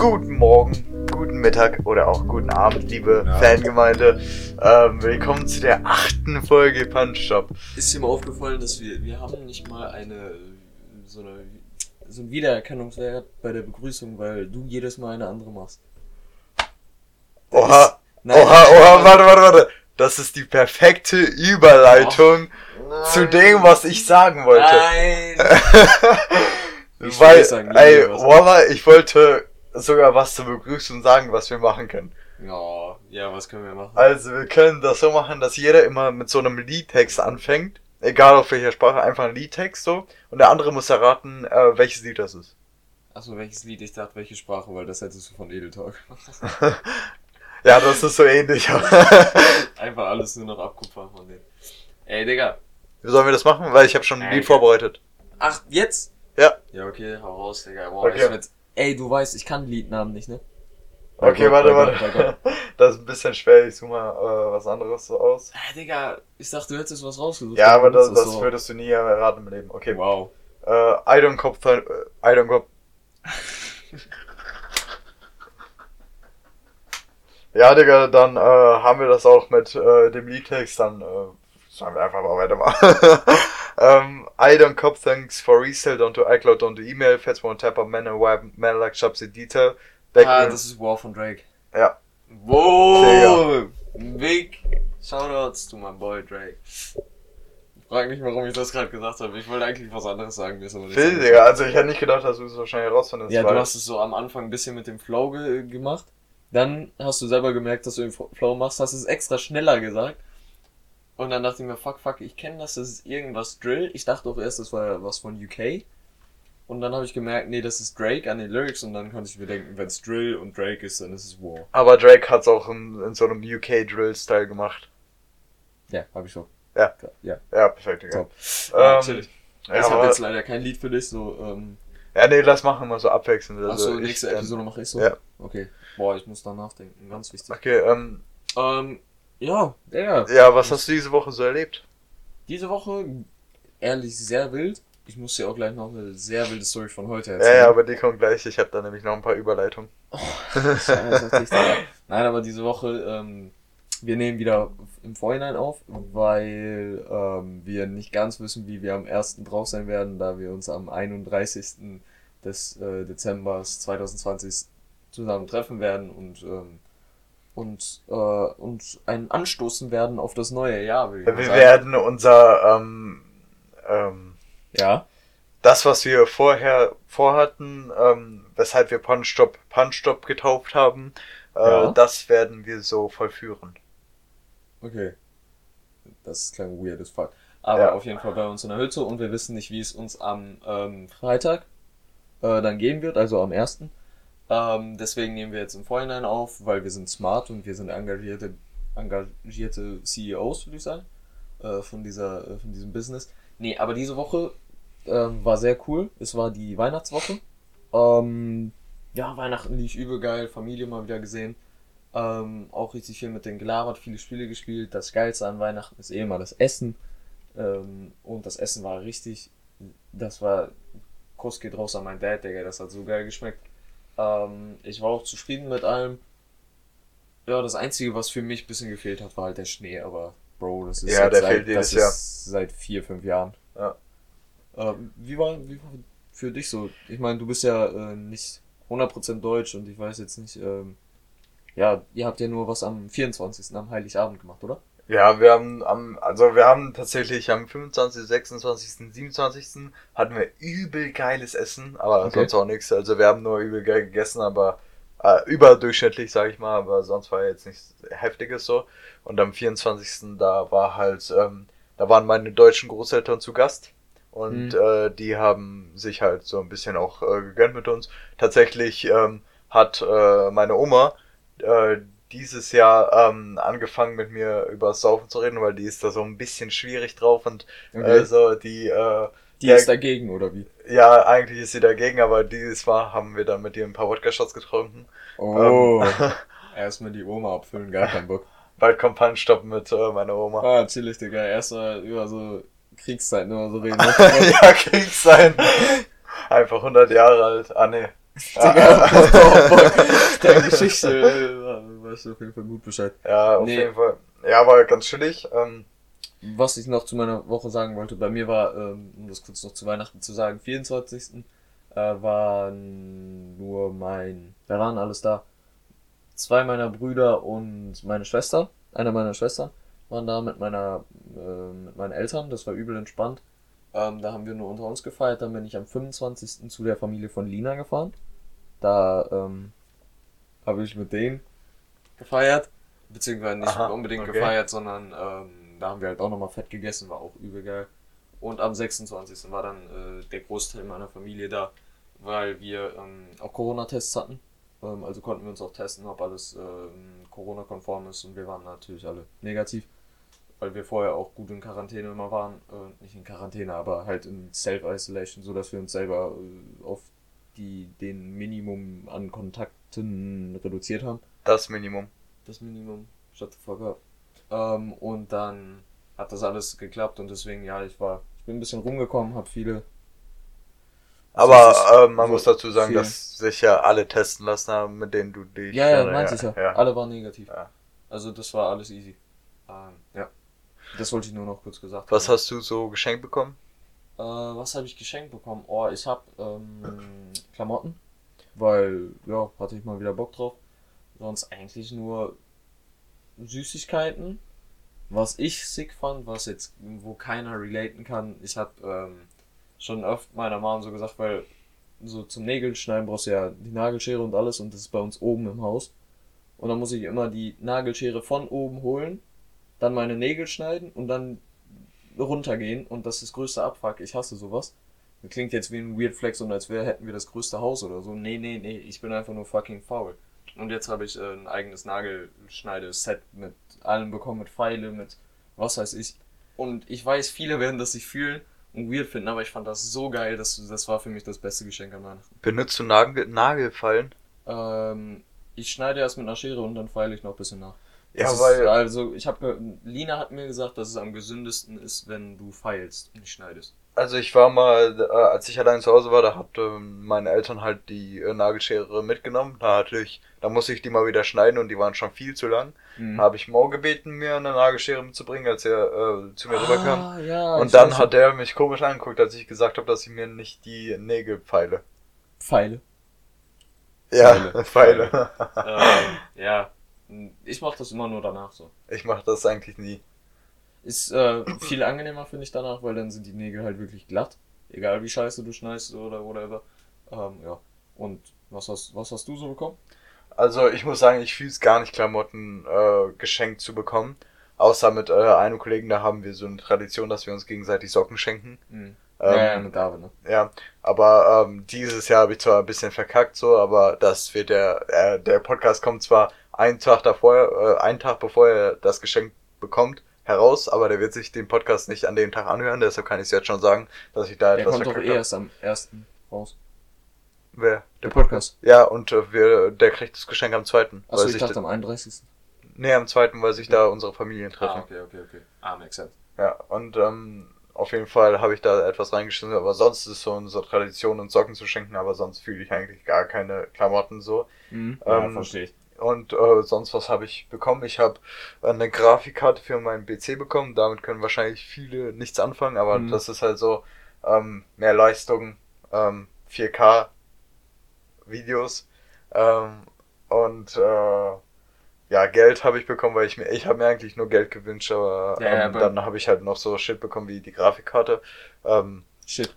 Guten Morgen, guten Mittag oder auch guten Abend, liebe Ja. Fangemeinde. Ähm, willkommen zu der achten Folge Punch Shop. Ist dir mal aufgefallen, dass wir, wir haben nicht mal eine, so eine, so ein Wiedererkennungswert bei der Begrüßung, weil du jedes Mal eine andere machst. Oha, Nein, oha, oha, warte, warte, warte. Das ist die perfekte Überleitung zu dem, was ich sagen wollte. Nein! Ich Weil, sagen, ey. Wallah, ich wollte sogar was zur Begrüßung sagen, was wir machen können. Ja, ja, was können wir machen? Also, wir können das so machen, dass jeder immer mit so einem Liedtext anfängt. Egal auf welcher Sprache, einfach ein Liedtext so. Und der andere muss erraten, äh, welches Lied das ist. Achso, welches Lied? Ich dachte, welche Sprache, weil das hättest du von Edeltalk. Ja, das ist so ähnlich. Einfach alles nur noch abkupfern von denen. Ey, Digga. Sollen wir das machen? Weil ich habe schon ein Lied vorbereitet. Ach, jetzt? Ja. Ja, okay, hau raus, Digga. Boah, Okay. werd, ey, du weißt, ich kann Liednamen nicht, ne? Okay, Bei warte, Gott, warte. Gott. Das ist ein bisschen schwer. Ich suche mal äh, was anderes so aus. Äh, Digga, ich dachte, du hättest was rausgesucht. Ja, aber das, das so. würdest du nie erraten im Leben. Okay. Wow. Äh, I don't cop, äh, I don't cop. Ja, Digga, dann äh, haben wir das auch mit äh, dem Liedtext, dann äh, sollen wir einfach mal weitermachen. um, I don't cop thanks for resale, don't do iCloud, don't do email, fats one tap up, man and web, man like shops in detail. Ah, Backroom- das ist War von Drake. Ja. Wow! Big Shoutouts to my boy Drake. Frag nicht, warum ich das gerade gesagt habe. Ich wollte eigentlich was anderes sagen, mir ist aber nicht Phil. Digga, also ich hätte nicht gedacht, dass du es wahrscheinlich herausfindest. Ja, du hast es so am Anfang ein bisschen mit dem Flow ge gemacht. Dann hast du selber gemerkt, dass du den Flow machst, hast es extra schneller gesagt. Und dann dachte ich mir, fuck, fuck, ich kenne das, das ist irgendwas Drill. Ich dachte auch erst, das war was von UK. Und dann habe ich gemerkt, nee, das ist Drake an den Lyrics. Und dann konnte ich mir denken, wenn es Drill und Drake ist, dann ist es War. Aber Drake hat's auch in, in so einem UK-Drill-Style gemacht. Ja, habe ich schon. Ja. Ja, Ja, perfekt, Digga. top. Ja, Ähm, chillig. Ja, ich habe jetzt leider kein Lied für dich, so, ähm, ja, nee, lass machen wir so abwechselnd. achso, Also ich, nächste ähm, Episode mache ich so. ja. Okay. Boah, ich muss da nachdenken, ganz wichtig. Okay, ähm, Ähm, ja, Digga. ja, was hast du diese Woche so erlebt? Diese Woche, ehrlich, sehr wild. Ich muss dir auch gleich noch eine sehr wilde Story von heute Ja, erzählen. ja, aber die kommt gleich. Ich habe da nämlich noch ein paar Überleitungen. Digga. Nein, aber diese Woche, ähm, wir nehmen wieder im Vorhinein auf, weil ähm, wir nicht ganz wissen, wie wir am 1. drauf sein werden, da wir uns am 31. des äh, Dezembers 2020 zusammen treffen werden und ähm, und, äh, und einen anstoßen werden auf das neue Jahr. Wir sagen. werden unser, ähm, ähm, Ja. das, was wir vorher vorhatten, ähm, weshalb wir Punch-Stop Punch-Stop getauft haben, äh, Ja. das werden wir so vollführen. Okay. Das klang weird as fuck. Aber Ja. auf jeden Fall bei uns in der Hütte und wir wissen nicht, wie es uns am ähm, Freitag äh, dann gehen wird, also am 1. Ähm, deswegen nehmen wir jetzt im Vorhinein auf, weil wir sind smart und wir sind engagierte, engagierte CEOs, würde ich sagen, äh, von, dieser, äh, von diesem Business. Nee, aber diese Woche ähm, war sehr cool. Es war die Weihnachtswoche. Ähm, ja, Weihnachten lief übel geil, Familie mal wieder gesehen. Ähm, auch richtig viel mit denen gelabert, viele Spiele gespielt. Das Geilste an Weihnachten ist eh immer das Essen. Ähm, und das Essen war richtig, das war, Kuss geht raus an meinen Dad, Digga, das hat so geil geschmeckt. Ähm, ich war auch zufrieden mit allem. Ja, das Einzige, was für mich ein bisschen gefehlt hat, war halt der Schnee, aber Bro, das ist Ja, jetzt der seit, das ist seit vier, fünf Jahren. Ja. Ähm, wie, war, wie war für dich so? Ich meine, du bist ja äh, nicht 100% deutsch und ich weiß jetzt nicht, ähm, ja, ihr habt ja nur was am 24. am Heiligabend gemacht, oder? Ja, wir haben am, also wir haben tatsächlich am 25., 26., 27. hatten wir übel geiles Essen, aber Okay. sonst auch nichts. Also wir haben nur übel geil gegessen, aber äh, überdurchschnittlich, sag ich mal, aber sonst war jetzt nichts Heftiges so. Und am 24. da war halt, ähm, da waren meine deutschen Großeltern zu Gast. Und Mhm. äh, die haben sich halt so ein bisschen auch äh, gegönnt mit uns. Tatsächlich ähm, hat äh, meine Oma äh, dieses Jahr ähm, angefangen mit mir über Saufen zu reden, weil die ist da so ein bisschen schwierig drauf und äh, so die äh, Die ja, ist dagegen, oder wie? ja eigentlich ist sie dagegen, aber dieses Mal haben wir dann mit ihr ein paar Wodka-Shots getrunken. Oh. Ähm, Erstmal die Oma abfüllen, gar keinen Bock. bald kommt Punch-Stop mit äh, meiner Oma. Ah, chillig, Digga. Erstmal über so Kriegszeiten immer so reden. ne? ja, Krieg sein. Einfach 100 Jahre alt. Ah, nee. Digga, auf, Bock. Deine Geschichte, weißt du auf jeden Fall gut Bescheid. Ja, auf Nee. jeden Fall. Ja, war ganz chillig. Ähm, Was ich noch zu meiner Woche sagen wollte, bei mir war, ähm, um das kurz noch zu Weihnachten zu sagen, 24. Äh, waren nur mein, wer waren alles da? Zwei meiner Brüder und meine Schwester, einer meiner Schwestern, waren da mit meiner, äh, mit meinen Eltern, das war übel entspannt. Ähm, da haben wir nur unter uns gefeiert, dann bin ich am 25. zu der Familie von Lina gefahren. Da, ähm, habe ich mit denen gefeiert, beziehungsweise nicht Aha, unbedingt okay. gefeiert, sondern ähm, da haben wir halt auch nochmal fett gegessen, war auch übel geil. Und am 26. war dann äh, der Großteil meiner Familie da, weil wir ähm, auch Corona-Tests hatten. Ähm, also konnten wir uns auch testen, ob alles ähm, Corona-konform ist und wir waren natürlich alle negativ, weil wir vorher auch gut in Quarantäne immer waren. Äh, nicht in Quarantäne, aber halt in Self-Isolation, so dass wir uns selber äh, auf die, den Minimum an Kontakten reduziert haben das Minimum. das Minimum. Shut the fuck up. Ähm, und dann hat das alles geklappt und deswegen, ja, ich war, ich bin ein bisschen rumgekommen, habe viele. Aber äh, man so muss dazu sagen, viel- dass sich ja alle testen lassen haben, mit denen du dich. Ja, ja, meinte ich ja. ja. Alle waren negativ. Ja. Also das war alles easy. Ähm, ja. Das wollte ich nur noch kurz gesagt Was haben. hast du so geschenkt bekommen? Äh, was habe ich geschenkt bekommen? Oh, ich habe ähm, Klamotten, weil ja hatte ich mal wieder Bock drauf. Sonst eigentlich nur Süßigkeiten. Was ich sick fand, was jetzt wo keiner relaten kann. Ich habe ähm, schon oft meiner Mom so gesagt, weil so zum Nägeln schneiden brauchst du ja die Nagelschere und alles und das ist bei uns oben im Haus. Und dann muss ich immer die Nagelschere von oben holen, dann meine Nägel schneiden und dann runtergehen und das ist das größte Abfuck. Ich hasse sowas. Das klingt jetzt wie ein Weird Flex und als wäre hätten wir das größte Haus oder so. Nee, nee, nee, ich bin einfach nur fucking faul. Und jetzt habe ich äh, ein eigenes Nagelschneideset mit allem bekommen, mit Pfeile, mit was weiß ich. Und ich weiß, viele werden das nicht fühlen und weird finden, aber ich fand das so geil, dass das war für mich das beste Geschenk an Weihnachten. Benutzt du Nagel Nagelfallen? Ähm, ich schneide erst mit einer Schere und dann feile ich noch ein bisschen nach. Ja, Das ist, weil. also ich habe Lina hat mir gesagt, dass es am gesündesten ist, wenn du feilst und nicht schneidest. Also ich war mal, äh, als ich allein zu Hause war, da hat ähm, meine Eltern halt die äh, Nagelschere mitgenommen. Da hatte ich, da musste ich die mal wieder schneiden und die waren schon viel zu lang. Mhm. Habe ich Mo gebeten, mir eine Nagelschere mitzubringen, als er äh, zu mir rüberkam. Ah, ja, Und dann hat er mich komisch angeguckt, als ich gesagt habe, dass ich mir nicht die Nägel feile. Pfeile. Ja, Pfeile. ähm, ja, ich mache das immer nur danach so. Ich mache das eigentlich nie. Ist äh, viel angenehmer, finde ich danach, weil dann sind die Nägel halt wirklich glatt. Egal wie scheiße du schneidest oder whatever. Ähm, ja. Und was hast, was hast du so bekommen? Also ich muss sagen, ich fühle es gar nicht, Klamotten äh, geschenkt zu bekommen. Außer mit äh, einem Kollegen, da haben wir so eine Tradition, dass wir uns gegenseitig Socken schenken. Mhm. Ähm, ja, ja, mit David, ne? Ja, aber ähm, dieses Jahr habe ich zwar ein bisschen verkackt so, aber das wird der äh, der Podcast kommt zwar einen Tag davor, äh, einen Tag bevor er das Geschenk bekommt heraus, aber der wird sich den Podcast nicht an dem Tag anhören, deshalb kann ich es jetzt schon sagen, dass ich da Der etwas kommt doch eh habe. erst am ersten raus. Wer? Der Podcast. Ja, und äh, wir, der kriegt das Geschenk am zweiten. Achso, weil ich dachte da, am 31. nee, am zweiten, weil sich da unsere Familien treffen. Ah, okay, okay, okay. Ah, makes sense. Ja, und ähm, auf jeden Fall habe ich da etwas reingeschrieben, aber sonst ist so unsere Tradition, uns Socken zu schenken, aber sonst fühle ich eigentlich gar keine Klamotten so. Mhm. Ja, Ähm, verstehe ich. Und äh, sonst was habe ich bekommen? Ich habe eine Grafikkarte für meinen PC bekommen. Damit können wahrscheinlich viele nichts anfangen, aber Mhm. das ist halt so ähm, mehr Leistung, ähm, 4K Videos ähm, und äh, ja Geld habe ich bekommen, weil ich mir ich habe mir eigentlich nur Geld gewünscht, aber Ja, ja, ähm, aber- dann habe ich halt noch so Shit bekommen wie die Grafikkarte. Ähm, Shit.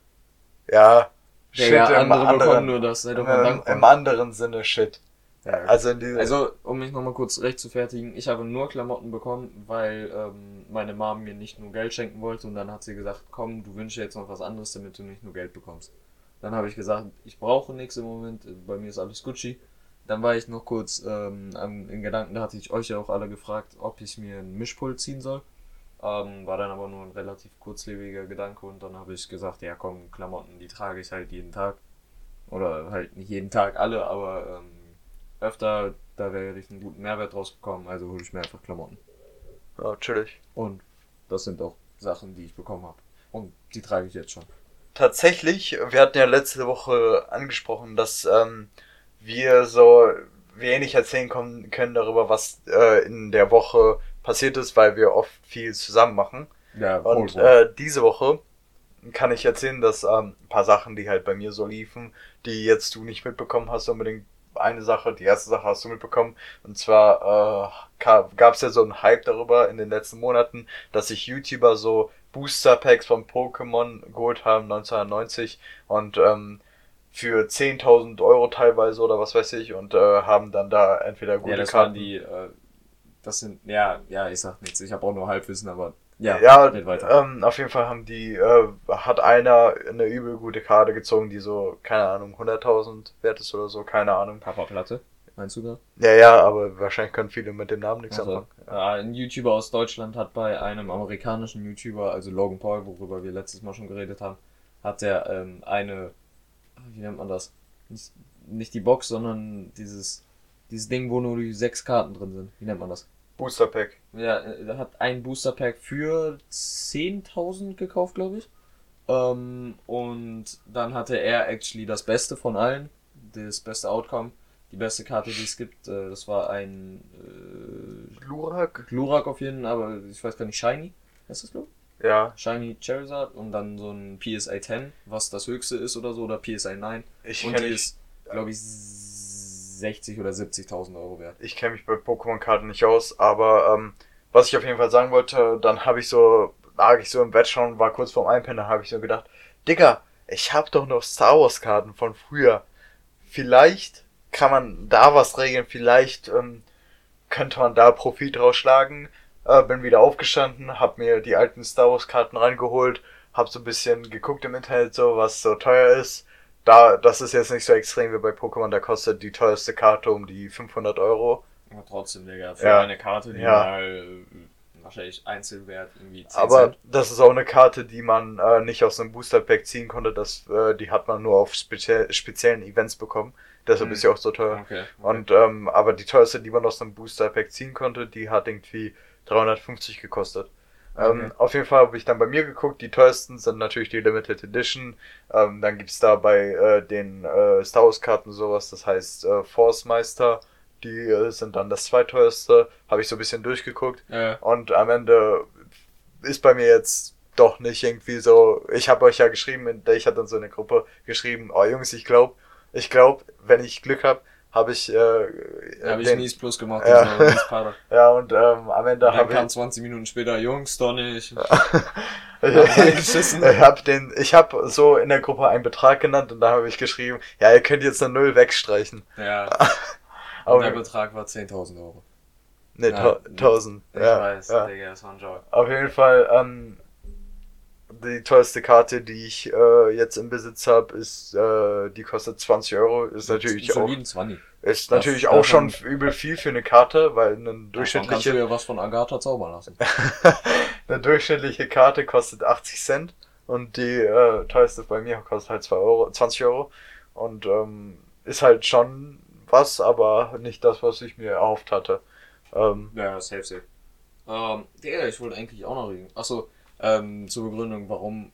ja, Shit ja, im andere bekommen anderen, nur das, sei doch mal dankbar. im anderen Sinne Shit. Ja, Also in diesem Also, um mich nochmal kurz recht zu fertigen, ich habe nur Klamotten bekommen, weil ähm, meine Mom mir nicht nur Geld schenken wollte und dann hat sie gesagt, komm, du wünschst dir jetzt noch was anderes, damit du nicht nur Geld bekommst. Dann habe ich gesagt, ich brauche nichts im Moment, bei mir ist alles Gucci. Dann war ich noch kurz ähm, in Gedanken, da hatte ich euch ja auch alle gefragt, ob ich mir einen Mischpult ziehen soll. Ähm, war dann aber nur ein relativ kurzlebiger Gedanke und dann habe ich gesagt, ja komm, Klamotten, die trage ich halt jeden Tag. Oder halt nicht jeden Tag alle, aber ähm, öfter, da werde ich einen guten Mehrwert draus bekommen, also hole ich mir einfach Klamotten. ja, chillig. Und das sind auch Sachen, die ich bekommen habe. Und die trage ich jetzt schon. tatsächlich, wir hatten ja letzte Woche angesprochen, dass ähm, wir so wenig erzählen können, können darüber, was äh, in der Woche passiert ist, weil wir oft viel zusammen machen. Ja, Und äh, diese Woche kann ich erzählen, dass ähm, ein paar Sachen, die halt bei mir so liefen, die jetzt du nicht mitbekommen hast, unbedingt eine Sache, die erste Sache hast du mitbekommen. Und zwar äh, gab es ja so einen Hype darüber in den letzten Monaten, dass sich YouTuber so Booster Packs von Pokémon geholt haben 1990 und ähm, für 10.000 Euro teilweise oder was weiß ich und äh, haben dann da entweder gute ja, das waren Karten. die, äh, das sind, ja, ja, ich sag nichts, ich habe auch nur Halbwissen, aber ja, Ja, ähm, auf jeden Fall haben die, äh, hat einer eine übel gute Karte gezogen, die so, keine Ahnung, 100.000 wert ist oder so, keine Ahnung. Papa Platte, meinst du da? Ja, ja, aber wahrscheinlich können viele mit dem Namen nichts Also, anfangen. ja, ein YouTuber aus Deutschland hat bei einem amerikanischen YouTuber, also Logan Paul, worüber wir letztes Mal schon geredet haben, hat er ähm, eine, wie nennt man das? Nicht, nicht die Box, sondern dieses, dieses Ding, wo nur die sechs Karten drin sind. Wie nennt man das? Booster Pack. Ja, er hat ein Booster Pack für 10.000 gekauft, glaube ich. Ähm, und dann hatte er actually das Beste von allen, das beste Outcome, die beste Karte, die es gibt. Äh, das war ein äh, Glurak? Glurak auf jeden Fall, aber ich weiß gar nicht, Shiny. Ist das Glurak? Ja, Shiny Charizard und dann so ein PSA 10, was das höchste ist oder so, oder PSA 9. ich Und die ist, glaube ich, 60 oder 70.000 Euro wert. ich kenn mich bei Pokémon-Karten nicht aus, aber ähm, was ich auf jeden Fall sagen wollte, dann habe ich so, lag ich so im Bett schon, war kurz vorm Einpennen, habe ich so gedacht, Digga, ich habe doch noch Star Wars-Karten von früher. Vielleicht kann man da was regeln, vielleicht ähm, könnte man da Profit rausschlagen. Äh, bin wieder aufgestanden, hab mir die alten Star Wars Karten reingeholt, hab so ein bisschen geguckt im Internet, so was so teuer ist. Da, das ist jetzt nicht so extrem wie bei Pokémon, da kostet die teuerste Karte um die 500 Euro. Aber trotzdem, Digga, für Ja. eine Karte, die Ja. mal äh, wahrscheinlich Einzelwert irgendwie 10 Aber Cent. das ist auch eine Karte, die man äh, nicht aus einem Booster Pack ziehen konnte. Das, äh, die hat man nur auf spezie speziellen Events bekommen. Deshalb Hm. ist sie auch so teuer. Okay. okay. Und ähm, aber die teuerste, die man aus einem Booster Pack ziehen konnte, die hat irgendwie 350 gekostet. Ähm, Okay. auf jeden Fall habe ich dann bei mir geguckt. Die teuersten sind natürlich die Limited Edition. Ähm, dann gibt's da bei äh, den äh, Star Wars Karten sowas, das heißt äh, Force Meister. Die äh, sind dann das zweiteuerste. Habe ich so ein bisschen durchgeguckt. äh, Und am Ende ist bei mir jetzt doch nicht irgendwie so. Ich habe euch ja geschrieben, ich hatte dann so eine Gruppe geschrieben, oh Jungs, ich glaube, ich glaube, wenn ich Glück habe, habe ich, äh, habe ich Mies Plus gemacht, Ja. Para. ja und ähm, am Ende Dann habe kam ich, 20 Minuten später, Jungs, doch nicht. ich, habe den, ich habe so in der Gruppe einen Betrag genannt und da habe ich geschrieben, ja, ihr könnt jetzt eine Null wegstreichen. Ja, Aber der Betrag war 10.000 Euro. ne, Ja, ta- 1000. Ich ja, weiß, ja. Digga, das war ein Joke. Auf jeden Fall, ähm, die teuerste Karte, die ich äh, jetzt im Besitz habe, ist, äh, die kostet 20 Euro. Ist natürlich auch, Soliden 20. ist Das- natürlich auch schon übel viel für eine Karte, weil eine Davon kannst du durchschnittliche, ja was von Agatha zaubern lassen. eine durchschnittliche Karte kostet 80 Cent und die äh, teuerste bei mir kostet halt 2 Euro, 20 Euro und ähm, ist halt schon was, aber nicht das, was ich mir erhofft hatte. Ähm, Ja, safe, safe. Ähm, Digga, ich wollte eigentlich auch noch reden. Achso, ähm, zur Begründung, warum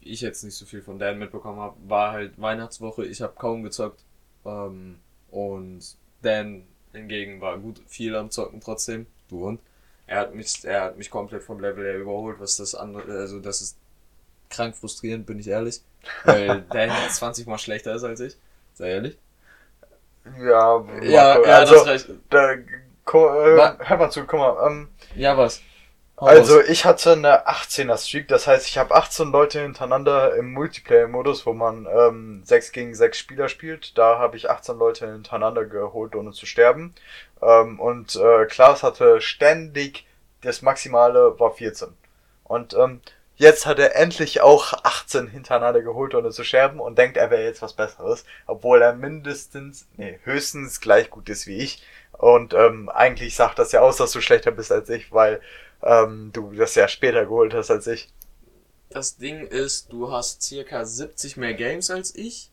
ich jetzt nicht so viel von Dan mitbekommen habe, war halt Weihnachtswoche, ich habe kaum gezockt. Ähm, und Dan hingegen war gut viel am Zocken trotzdem. Du und? Er hat mich, er hat mich komplett vom Level her überholt, was das andere, also das ist krank frustrierend, bin ich ehrlich. Weil Dan 20 mal schlechter ist als ich. Sei ehrlich. ja, Ja, ja, also, das reicht. da, ko, äh, hör mal zu, guck mal, ähm, Ja, was? Also ich hatte eine 18er Streak, das heißt ich habe 18 Leute hintereinander im Multiplayer-Modus, wo man ähm, 6 gegen 6 Spieler spielt. Da habe ich 18 Leute hintereinander geholt, ohne zu sterben. Ähm, und äh, Klaas hatte ständig, das Maximale war 14. Und ähm, jetzt hat er endlich auch 18 hintereinander geholt, ohne zu sterben und denkt, er wäre jetzt was Besseres. Obwohl er mindestens, nee, höchstens gleich gut ist wie ich. Und ähm, eigentlich sagt das ja aus, dass du schlechter bist als ich, weil ähm, du das ja später geholt hast als ich. Das Ding ist, du hast circa 70 mehr Games als ich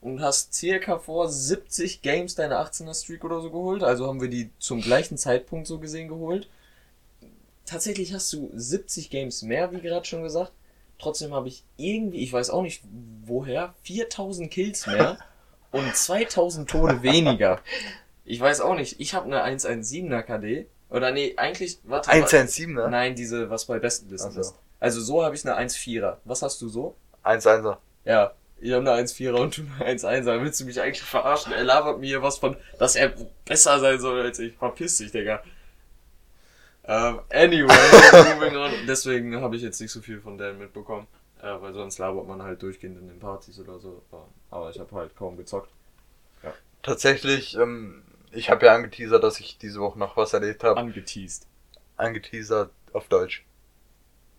und hast circa vor 70 Games deine 18er Streak oder so geholt. Also haben wir die zum gleichen Zeitpunkt so gesehen geholt. Tatsächlich hast du 70 Games mehr, wie gerade schon gesagt. Trotzdem habe ich irgendwie, ich weiß auch nicht woher, 4000 Kills mehr und 2000 Tode weniger. Ich weiß auch nicht. Ich habe eine 117er KD. Oder nee, eigentlich, warte. 117er? Nein, diese, was bei Bestenlisten Ach so. ist. Also so habe ich eine 1,4er. Was hast du so? 1-1er. Ja, ich habe eine 1,4er und du eine 1,1er. Willst du mich eigentlich verarschen? Er labert mir hier was von, dass er besser sein soll als ich. Verpiss dich, Digga. Ähm, anyway, moving on. Deswegen habe ich jetzt nicht so viel von Dan mitbekommen. Äh, weil sonst labert man halt durchgehend in den Partys oder so. Aber ich habe halt kaum gezockt. Tatsächlich, ähm, ich habe ja angeteasert, dass ich diese Woche noch was erlebt habe. Angeteased. Angeteasert auf Deutsch.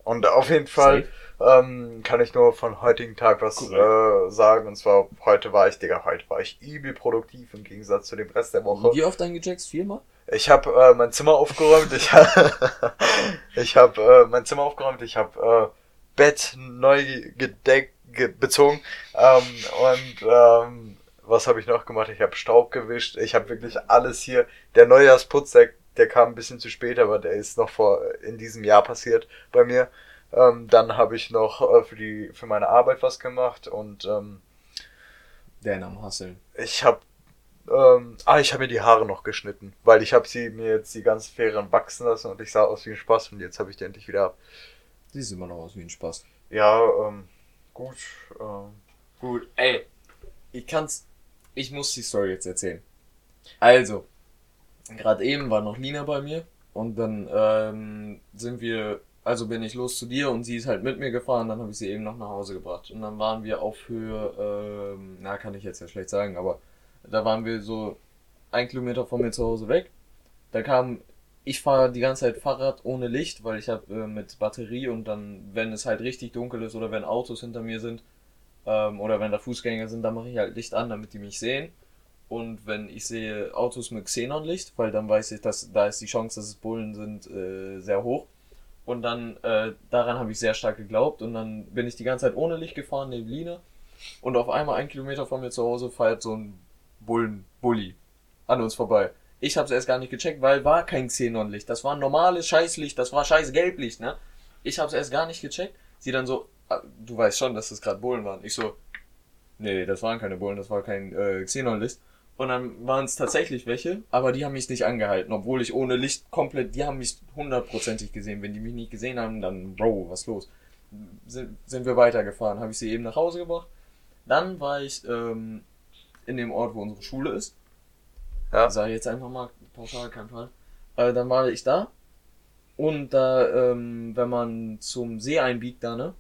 Und auf jeden Fall ähm, kann ich nur von heutigen Tag was äh, sagen. Und zwar, heute war ich, Digga, heute war ich übel produktiv im Gegensatz zu dem Rest der Woche. Wie oft eingecheckt? Viermal? Ich habe äh, mein Zimmer aufgeräumt. Ich, ich habe äh, mein Zimmer aufgeräumt. Ich habe äh, Bett neu gedeckt, ge bezogen. Ähm, und ähm, was habe ich noch gemacht? Ich habe Staub gewischt. Ich habe wirklich alles hier. Der Neujahrsputz, der, der kam ein bisschen zu spät, aber der ist noch vor in diesem Jahr passiert bei mir. Ähm, dann habe ich noch äh, für die für meine Arbeit was gemacht und ähm, Der am Hasseln. ich habe ähm, ah, ich habe mir die Haare noch geschnitten, weil ich habe sie mir jetzt die ganzen Ferien wachsen lassen und ich sah aus wie ein Spaß und jetzt habe ich die endlich wieder ab. Sieht immer noch aus wie ein Spaß. Ja, ähm, gut. Ähm, Gut, ey. Ich kann's. Ich muss die Story jetzt erzählen. Also, gerade eben war noch Lina bei mir und dann ähm, sind wir, also bin ich los zu dir und sie ist halt mit mir gefahren, dann habe ich sie eben noch nach Hause gebracht. Und dann waren wir auf Höhe, ähm, na kann ich jetzt ja schlecht sagen, aber da waren wir so ein Kilometer von mir zu Hause weg. Da kam, ich fahre die ganze Zeit Fahrrad ohne Licht, weil ich habe äh, mit Batterie und dann, wenn es halt richtig dunkel ist oder wenn Autos hinter mir sind, ähm, oder wenn da Fußgänger sind, dann mache ich halt Licht an, damit die mich sehen. Und wenn ich sehe Autos mit Xenonlicht, weil dann weiß ich, dass da ist die Chance, dass es Bullen sind, äh, sehr hoch. Und dann, äh, daran habe ich sehr stark geglaubt. Und dann bin ich die ganze Zeit ohne Licht gefahren, neben Lina. Und auf einmal ein Kilometer von mir zu Hause feiert so ein Bullen-Bulli an uns vorbei. Ich habe es erst gar nicht gecheckt, weil war kein Xenonlicht. Das war ein normales Scheißlicht, das war scheiß Gelblicht, ne? Ich habe es erst gar nicht gecheckt. Sie dann so, du weißt schon, dass das gerade Bullen waren. Ich so, nee, das waren keine Bullen, das war kein äh, Xenonlicht. Und dann waren es tatsächlich welche, aber die haben mich nicht angehalten, obwohl ich ohne Licht komplett, die haben mich hundertprozentig gesehen. Wenn die mich nicht gesehen haben, dann, Bro, was los? Sind, sind wir weitergefahren, habe ich sie eben nach Hause gebracht. Dann war ich ähm, in dem Ort, wo unsere Schule ist. Ja. Sag ich jetzt einfach mal pauschal, kein Fall. Äh, dann war ich da. Und da, ähm, wenn man zum See einbiegt da, ne?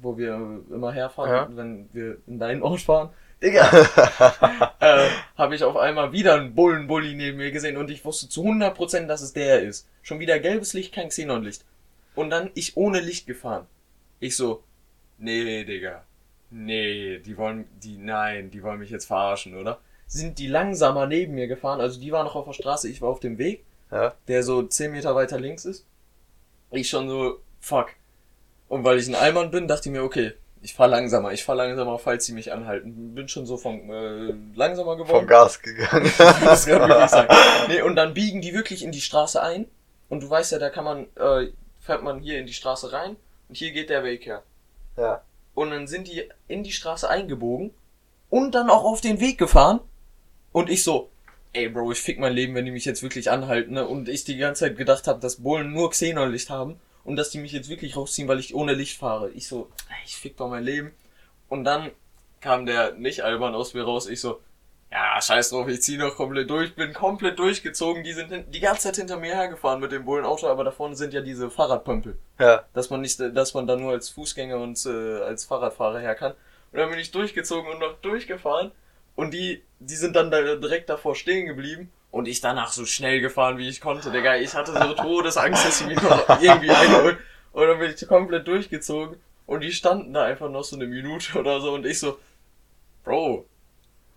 Wo wir immer herfahren, Ja. wenn wir in deinen Ort fahren. Digga, äh, habe ich auf einmal wieder einen Bullenbully neben mir gesehen und ich wusste zu 100%, dass es der ist. Schon wieder gelbes Licht, kein Xenonlicht. Und dann ich ohne Licht gefahren. Ich so, nee, Digga. Nee, die wollen, die, nein, die wollen mich jetzt verarschen, oder? Sind die langsamer neben mir gefahren, also die war noch auf der Straße, ich war auf dem Weg, ja. der so 10 Meter weiter links ist. Ich schon so, fuck. Und weil ich ein Allmann bin, dachte ich mir, okay, ich fahr langsamer, ich fahr langsamer, falls sie mich anhalten. Bin schon so von äh, langsamer geworden. Vom Gas gegangen. das kann wirklich sein. Nee, und dann biegen die wirklich in die Straße ein. Und du weißt ja, da kann man, äh, fährt man hier in die Straße rein und hier geht der Weg her. ja. Und dann sind die in die Straße eingebogen und dann auch auf den Weg gefahren. Und ich so, ey Bro, ich fick mein Leben, wenn die mich jetzt wirklich anhalten. Ne? Und ich die ganze Zeit gedacht habe, dass Bullen nur Xenonlicht haben und dass die mich jetzt wirklich rausziehen, weil ich ohne Licht fahre. Ich so, ich fick doch mein Leben. Und dann kam der nicht albern aus mir raus. Ich so, ja, scheiß drauf, ich zieh noch komplett durch, bin komplett durchgezogen. Die sind die ganze Zeit hinter mir hergefahren mit dem Bullenauto, aber da vorne sind ja diese Fahrradpömpel Ja. dass man nicht, dass man da nur als Fußgänger und äh, als Fahrradfahrer her kann. Und dann bin ich durchgezogen und noch durchgefahren und die, die sind dann da direkt davor stehen geblieben und ich danach so schnell gefahren, wie ich konnte, Digga. Ich hatte so Todesangst, dass sie mich noch irgendwie einholen. Und dann bin ich komplett durchgezogen und die standen da einfach noch so eine Minute oder so und ich so, Bro,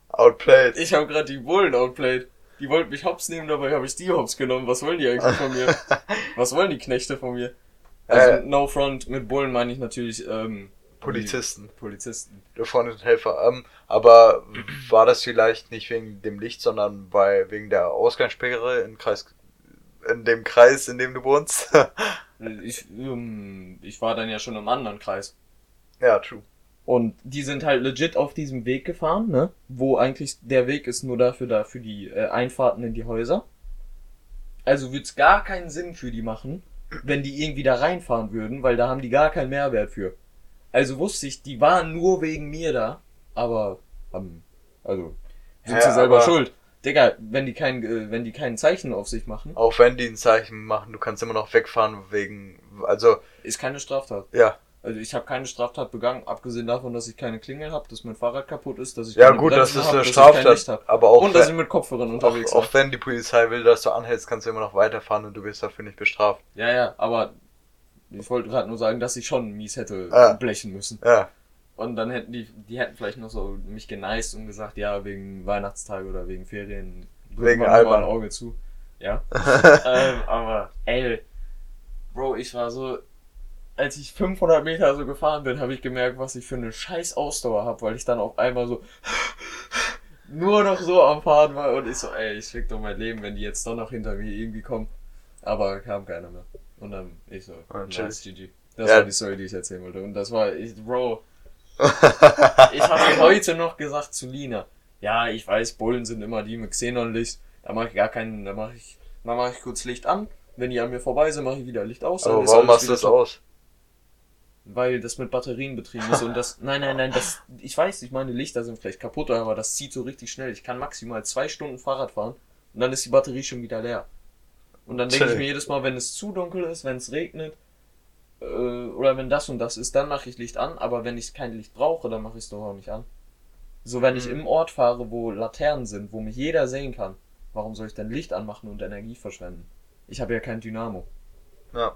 Outplayed. ich habe gerade die Bullen outplayed. Die wollten mich hops nehmen, dabei habe ich die hops genommen. Was wollen die eigentlich von mir? Was wollen die Knechte von mir? Also Äh. no front mit Bullen meine ich natürlich ähm, Polizisten. Polizisten. Sind Helfer. Ähm, aber war das vielleicht nicht wegen dem Licht, sondern bei, wegen der Ausgangssperre in Kreis, in dem Kreis, in dem du wohnst? Ich, ähm, ich war dann ja schon im anderen Kreis. Ja, true. Und die sind halt legit auf diesem Weg gefahren, ne? Wo eigentlich der Weg ist nur dafür da für die äh, Einfahrten in die Häuser. Also wird's gar keinen Sinn für die machen, wenn die irgendwie da reinfahren würden, weil da haben die gar keinen Mehrwert für. Also wusste ich, die waren nur wegen mir da, aber haben, also sind Ja, sie selber schuld. Digga, wenn die kein, äh, wenn die kein Zeichen auf sich machen, Auch wenn die ein Zeichen machen, du kannst immer noch wegfahren wegen, also, ist keine Straftat. ja. Also ich habe keine Straftat begangen, abgesehen davon, dass ich keine Klingel habe, dass mein Fahrrad kaputt ist, dass ich Ja keine gut, das Bremsen ist hab, eine Straftat, aber auch, Und dass ich mit Kopfhörern unterwegs auch, auch wenn die Polizei will, dass du anhältst, kannst du immer noch weiterfahren und du wirst dafür nicht bestraft. Ja, ja, aber ich wollte gerade nur sagen, dass ich schon mies hätte Ah. blechen müssen. Ja, Und dann hätten die, die hätten vielleicht noch so mich geneist und gesagt, ja, wegen Weihnachtstage oder wegen Ferien. Wegen albern. ein Auge zu. Ja. ähm, aber, ey, Bro, ich war so, als ich 500 Meter so gefahren bin, habe ich gemerkt, was ich für eine scheiß Ausdauer habe, weil ich dann auf einmal so nur noch so am Fahren war und ich so, ey, ich fick doch mein Leben, wenn die jetzt doch noch hinter mir irgendwie kommen. Aber kam keiner mehr. Und dann ich so, Ah, nice, GG. Das Ja. war die Story, die ich erzählen wollte. Und das war, ich, Bro, ich habe heute noch gesagt zu Lina, ja, ich weiß, Bullen sind immer die mit Xenonlicht. Da mache ich gar keinen, da mache ich, da mache ich kurz Licht an. Wenn die an mir vorbei sind, mache ich wieder Licht aus. aber warum machst du das aus? Weil das mit Batterien betrieben ist und das, nein, nein, nein, das, ich weiß, ich meine Lichter sind vielleicht kaputt, aber das zieht so richtig schnell. Ich kann maximal zwei Stunden Fahrrad fahren und dann ist die Batterie schon wieder leer. Und dann denke ich mir jedes Mal, wenn es zu dunkel ist, wenn es regnet, äh, oder wenn das und das ist, dann mache ich Licht an, aber wenn ich kein Licht brauche, dann mache ich es doch auch nicht an. So, wenn ich Mhm. im Ort fahre, wo Laternen sind, wo mich jeder sehen kann, warum soll ich dann Licht anmachen und Energie verschwenden? Ich habe ja kein Dynamo. Ja.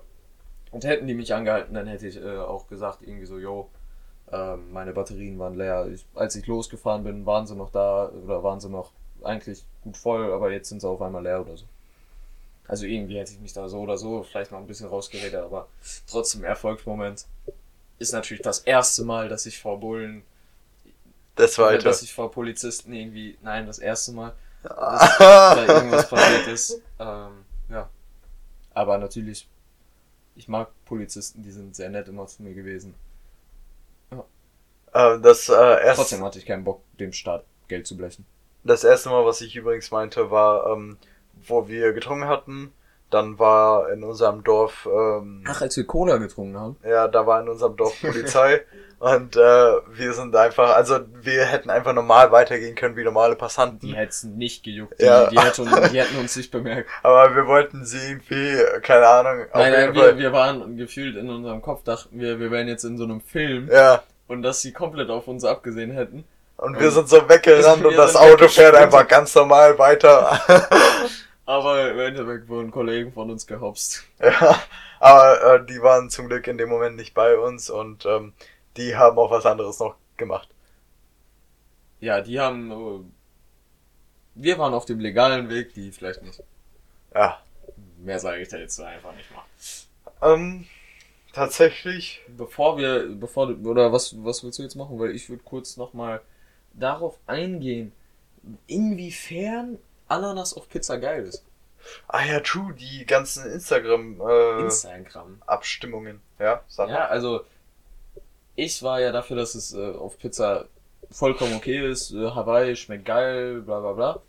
Und hätten die mich angehalten, dann hätte ich äh, auch gesagt, irgendwie so, yo, ähm, meine Batterien waren leer. Ich, als ich losgefahren bin, waren sie noch da oder waren sie noch eigentlich gut voll, aber jetzt sind sie auf einmal leer oder so. Also irgendwie hätte ich mich da so oder so vielleicht noch ein bisschen rausgeredet, aber trotzdem Erfolgsmoment. Ist natürlich das erste Mal, dass ich vor Bullen, Das weiter. dass ich vor Polizisten irgendwie, nein, das erste Mal, dass da irgendwas passiert ist. Ähm, ja. Aber natürlich, ich mag Polizisten, die sind sehr nett immer zu mir gewesen. Äh, das, äh, erst, Trotzdem hatte ich keinen Bock, dem Staat Geld zu blechen. das erste Mal, was ich übrigens meinte, war, ähm, wo wir getrunken hatten. Dann war in unserem Dorf, ähm, Ach, als wir Cola getrunken haben? ja, da war in unserem Dorf Polizei. und äh, wir sind einfach, also wir hätten einfach normal weitergehen können wie normale Passanten. Die hätten nicht gejuckt. Die, Ja. die, hätten, die hätten uns nicht bemerkt. Aber wir wollten sie irgendwie, keine Ahnung, Nein, nein, wir, Fall. wir waren gefühlt in unserem Kopf, dachten wir, wir wären jetzt in so einem Film Ja. und dass sie komplett auf uns abgesehen hätten. Und wir sind so weggerannt Wir und das Auto fährt einfach ganz normal weiter. Aber im Endeffekt wurden Kollegen von uns gehopst. ja. Aber äh, die waren zum Glück in dem Moment nicht bei uns und ähm, die haben auch was anderes noch gemacht. Ja, die haben. äh, Wir waren auf dem legalen Weg, die vielleicht nicht. Ja. Mehr sage ich da jetzt einfach nicht mal. Ähm, tatsächlich. Bevor wir, bevor du, oder was, was willst du jetzt machen? Weil ich würde kurz nochmal darauf eingehen, inwiefern Ananas auf Pizza geil ist. Ah ja, true, die ganzen Instagram äh, Instagram. Abstimmungen. Ja, sag Ja, also ich war ja dafür, dass es äh, auf Pizza vollkommen okay ist. Äh, Hawaii schmeckt geil, bla bla bla.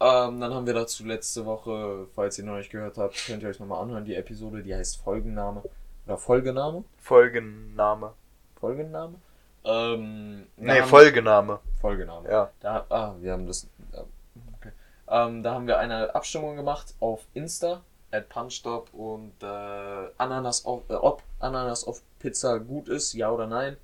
Ähm, dann haben wir dazu letzte Woche, falls ihr noch nicht gehört habt, könnt ihr euch nochmal anhören, die Episode, die heißt Folgenname. Oder Folgename? Folgenname. Folgenname? Ähm, Nee, haben- Folgename. Folgename. Ja. Da, ah, wir haben das. Okay. Ähm, da haben wir eine Abstimmung gemacht auf Insta, at Punchstop und äh, Ananas auf, äh, ob Ananas auf Pizza gut ist, ja oder nein.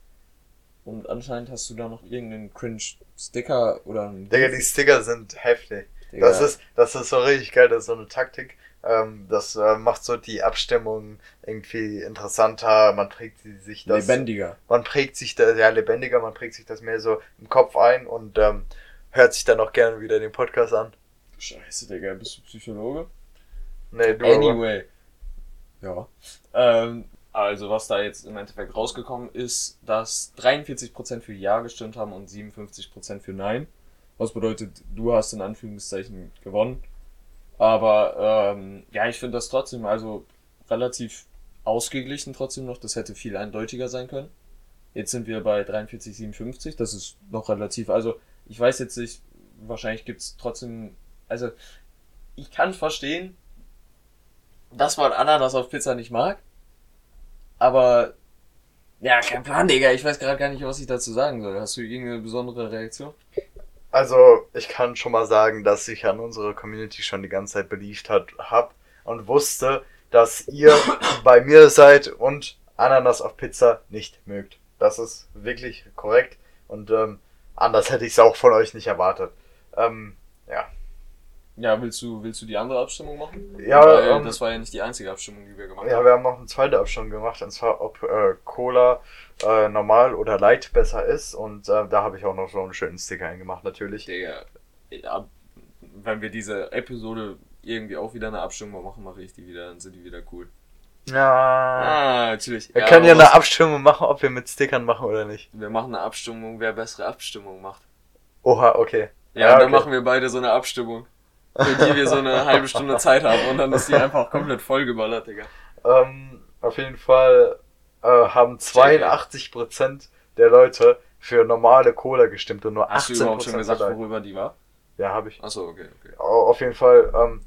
Und anscheinend hast du da noch irgendeinen Cringe-Sticker oder einen. Digga, die Sticker sind heftig. Digga, Das ist, das ist so richtig geil, das ist so eine Taktik. Ähm, das äh, macht so die Abstimmung irgendwie interessanter. Man prägt sich das. lebendiger. Man prägt sich das, ja, lebendiger, man prägt sich das mehr so im Kopf ein und ähm, hört sich dann auch gerne wieder den Podcast an. Scheiße, Digga, bist du Psychologe? Nee, du aber. Anyway. Ja. Ähm, also was da jetzt im Endeffekt rausgekommen ist, dass 43% für Ja gestimmt haben und 57% für Nein. Was bedeutet, du hast in Anführungszeichen gewonnen. Aber ähm, ja, ich finde das trotzdem also relativ ausgeglichen trotzdem noch. Das hätte viel eindeutiger sein können. Jetzt sind wir bei 43,57. Das ist noch relativ. Also, ich weiß jetzt nicht, wahrscheinlich gibt's trotzdem. Also, ich kann verstehen, dass man Ananas auf Pizza nicht mag. Aber, ja, kein Plan, Digga. Ich weiß gerade gar nicht, was ich dazu sagen soll. Hast du irgendeine besondere Reaktion? Also, ich kann schon mal sagen, dass ich an unsere Community schon die ganze Zeit beliebt hat, hab und wusste, dass ihr bei mir seid und Ananas auf Pizza nicht mögt. Das ist wirklich korrekt und ähm, anders hätte ich es auch von euch nicht erwartet. Ähm, ja. Ja, willst du, willst du die andere Abstimmung machen? Ja, Weil, ähm, das war ja nicht die einzige Abstimmung, die wir gemacht Ja, haben. wir haben noch eine zweite Abstimmung gemacht, und zwar ob äh, Cola äh, normal oder light besser ist. Und äh, da habe ich auch noch so einen schönen Sticker eingemacht, natürlich. Digga, ja, wenn wir diese Episode irgendwie auch wieder eine Abstimmung machen, mache ich die wieder, dann sind die wieder cool. Ja. Ah, natürlich. Wir können ja eine Abstimmung machen, ob wir mit Stickern machen oder nicht. Wir machen eine Abstimmung, wer bessere Abstimmung macht. Oha, okay. Ja, Ja, und dann okay. machen wir beide so eine Abstimmung. Für die wir so eine halbe Stunde Zeit haben und dann ist die einfach komplett vollgeballert, Digga. Ähm, auf jeden Fall äh, haben 82% der Leute für normale Cola gestimmt und nur 18% Hast du überhaupt schon gesagt, Light. worüber die war? Ja, habe ich. Achso, okay, okay. Au- Auf jeden Fall, ähm,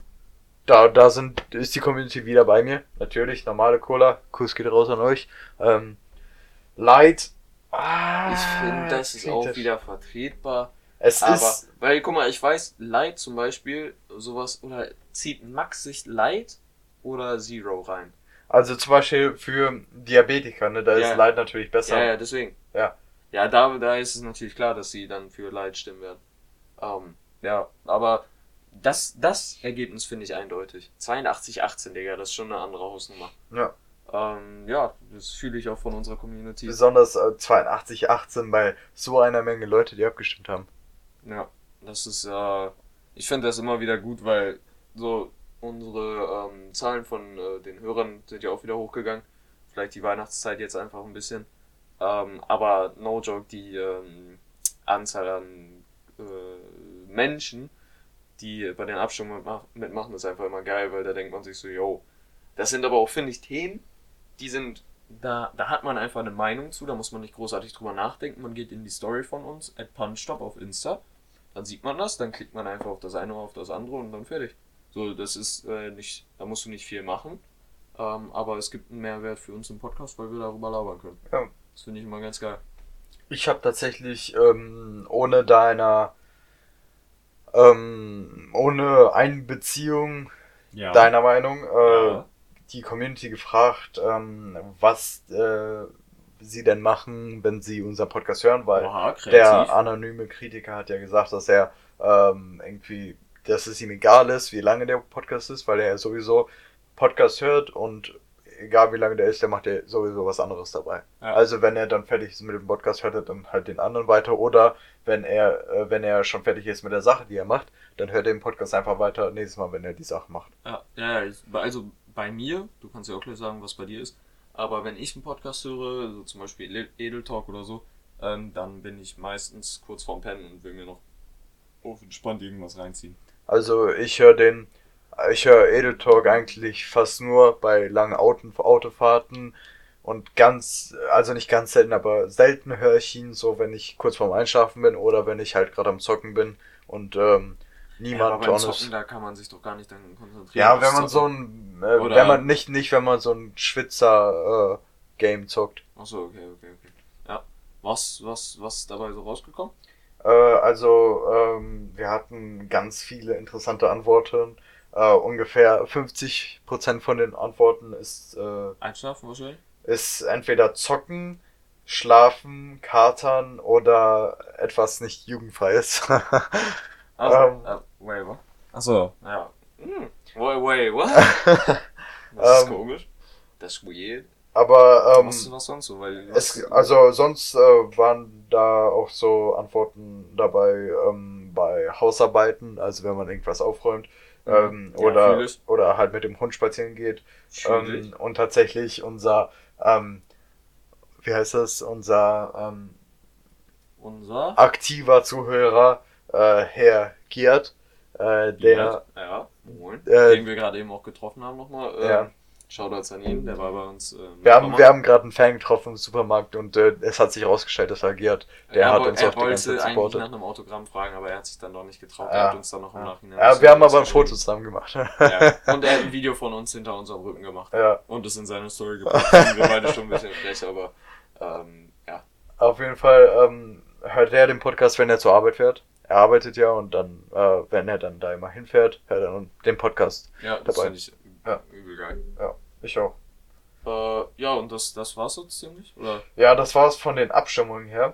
da, da sind, ist die Community wieder bei mir. Natürlich, normale Cola. Kuss geht raus an euch. Ähm, Light. Ah, Ich finde, das ist auch kritisch. wieder vertretbar. Es Aber, ist, weil, guck mal, ich weiß, Light zum Beispiel, sowas, oder zieht Max sich Light oder Zero rein? also zum Beispiel für Diabetiker, ne, da Ja. ist Light natürlich besser. Ja, ja, deswegen. Ja. Ja, da, da ist es natürlich klar, dass sie dann für Light stimmen werden. Ähm, ja, aber das, das Ergebnis finde ich eindeutig. 82-18, Digga, das ist schon eine andere Hausnummer. Ja. Ähm, ja, das fühle ich auch von unserer Community. Besonders äh, 82, 18 bei so einer Menge Leute, die abgestimmt haben. Ja, das ist, äh, ich finde das immer wieder gut, weil so unsere ähm, Zahlen von äh, den Hörern sind ja auch wieder hochgegangen. Vielleicht die Weihnachtszeit jetzt einfach ein bisschen. Ähm, aber no joke, die ähm, Anzahl an äh, Menschen, die bei den Abstimmungen mitmach- mitmachen, ist einfach immer geil, weil da denkt man sich so, yo, das sind aber auch, finde ich, Themen, die sind, da, da hat man einfach eine Meinung zu, da muss man nicht großartig drüber nachdenken. Man geht in die Story von uns, at punchstop auf Insta, dann sieht man das, dann klickt man einfach auf das eine oder auf das andere und dann fertig. So, das ist äh, nicht, da musst du nicht viel machen, ähm, aber es gibt einen Mehrwert für uns im Podcast, weil wir darüber labern können. Ja. Das finde ich immer ganz geil. Ich habe tatsächlich ähm, ohne deiner ähm, ohne Einbeziehung Ja. deiner Meinung äh, Ja. die Community gefragt, ähm, was äh, sie denn machen, wenn sie unseren Podcast hören, weil Oha, der anonyme Kritiker hat ja gesagt, dass er ähm, irgendwie, dass es ihm egal ist, wie lange der Podcast ist, weil er sowieso Podcast hört und egal wie lange der ist, der macht ja sowieso was anderes dabei. Ja. Also wenn er dann fertig ist mit dem Podcast, hört er dann halt den anderen weiter oder wenn er, äh, wenn er schon fertig ist mit der Sache, die er macht, dann hört er den Podcast einfach weiter nächstes Mal, wenn er die Sache macht. Ja, ja, also bei mir, du kannst ja auch gleich sagen, was bei dir ist, aber wenn ich einen Podcast höre, so zum Beispiel Edel- Talk oder so, ähm, dann bin ich meistens kurz vorm Pennen und will mir noch auf entspannt irgendwas reinziehen. Also ich höre den, ich höre Edel Talk eigentlich fast nur bei langen Auto, Autofahrten und ganz, also nicht ganz selten, aber selten höre ich ihn so, wenn ich kurz vorm Einschlafen bin oder wenn ich halt gerade am Zocken bin und ähm, ja, niemand aber beim on Zocken, da kann man sich doch gar nicht dann konzentrieren. Ja, wenn man so ein, äh, wenn man nicht, nicht, wenn man so ein Schwitzer äh, Game zockt. Achso, okay, okay, okay. Ja. Was, was, was ist dabei so rausgekommen? Äh, also, ähm, wir hatten ganz viele interessante Antworten. Äh, ungefähr 50% von den Antworten ist, äh, Einschlafen wahrscheinlich? ist entweder zocken, schlafen, katern oder etwas nicht jugendfreies. Also, Ähm. äh, wait, was? Achso, ja. Hm. Wait, wait, what? Das ist Ähm. komisch. Das ist weird. Aber ähm, was, was sonst so? Weil, es, also sonst äh, waren da auch so Antworten dabei ähm, bei Hausarbeiten, also wenn man irgendwas aufräumt. Ähm, Mhm. Ja, oder, oder halt mit dem Hund spazieren geht. Schwierig. Ähm, und tatsächlich unser, ähm, wie heißt das, unser ähm, Unser aktiver Zuhörer, äh, Herr Giert, äh, der, ja, moin, Äh, den wir gerade eben auch getroffen haben nochmal. Äh, ja, Shoutouts an ihn, der war bei uns. Äh, Wir haben, wir haben gerade einen Fan getroffen im Supermarkt und äh, es hat sich herausgestellt, dass er Giert. Der er, hat uns er auch die ganze wollte Zeit eigentlich supportet. nach einem Autogramm fragen, aber er hat sich dann doch nicht getraut. Ja. Er hat uns dann noch im Ja, Nachhinein. ja wir haben aber ein Foto zusammen gemacht. Ja. Und er hat ein Video von uns hinter unserem Rücken gemacht. ja, Und es in seine Story gebracht. Wir beide schon ein bisschen frech, aber ähm, ja. auf jeden Fall ähm, hört er den Podcast, wenn er zur Arbeit fährt. Er arbeitet ja und dann, äh, wenn er dann da immer hinfährt, hört er dann den Podcast. Ja, das Dabei. finde ich Ja. übel geil. Ich auch. Äh, ja, und das, das war's so ziemlich? Oder? Ja, das war's von den Abstimmungen her.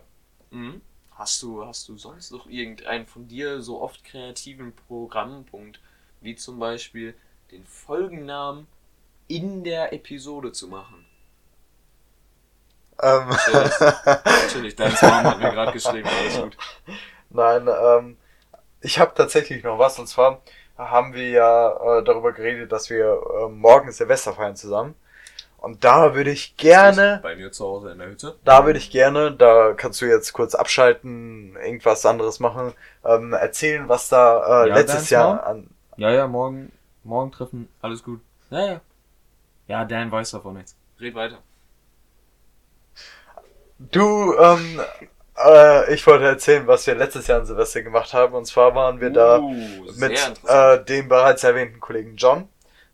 Mhm. Hast du, hast du sonst noch irgendeinen von dir so oft kreativen Programmpunkt, wie zum Beispiel den Folgennamen in der Episode zu machen? Ähm, Natürlich, dein Mom hat mir gerade geschrieben, alles gut. Nein, ähm, ich habe tatsächlich noch was und zwar haben wir ja äh, darüber geredet, dass wir äh, morgen Silvester feiern zusammen. Und da würde ich gerne, Bei mir zu Hause in der Hütte. da würde ich gerne, da kannst du jetzt kurz abschalten, irgendwas anderes machen, ähm, erzählen, was da äh, Ja, letztes Jahr Mom? an. Ja, ja, morgen, morgen treffen, alles gut. Ja, ja. Ja, Dan weiß davon nichts. Red weiter. Du, ähm, äh, ich wollte erzählen, was wir letztes Jahr an Silvester gemacht haben. Und zwar waren wir da Uh, mit sehr interessant. äh, dem bereits erwähnten Kollegen John,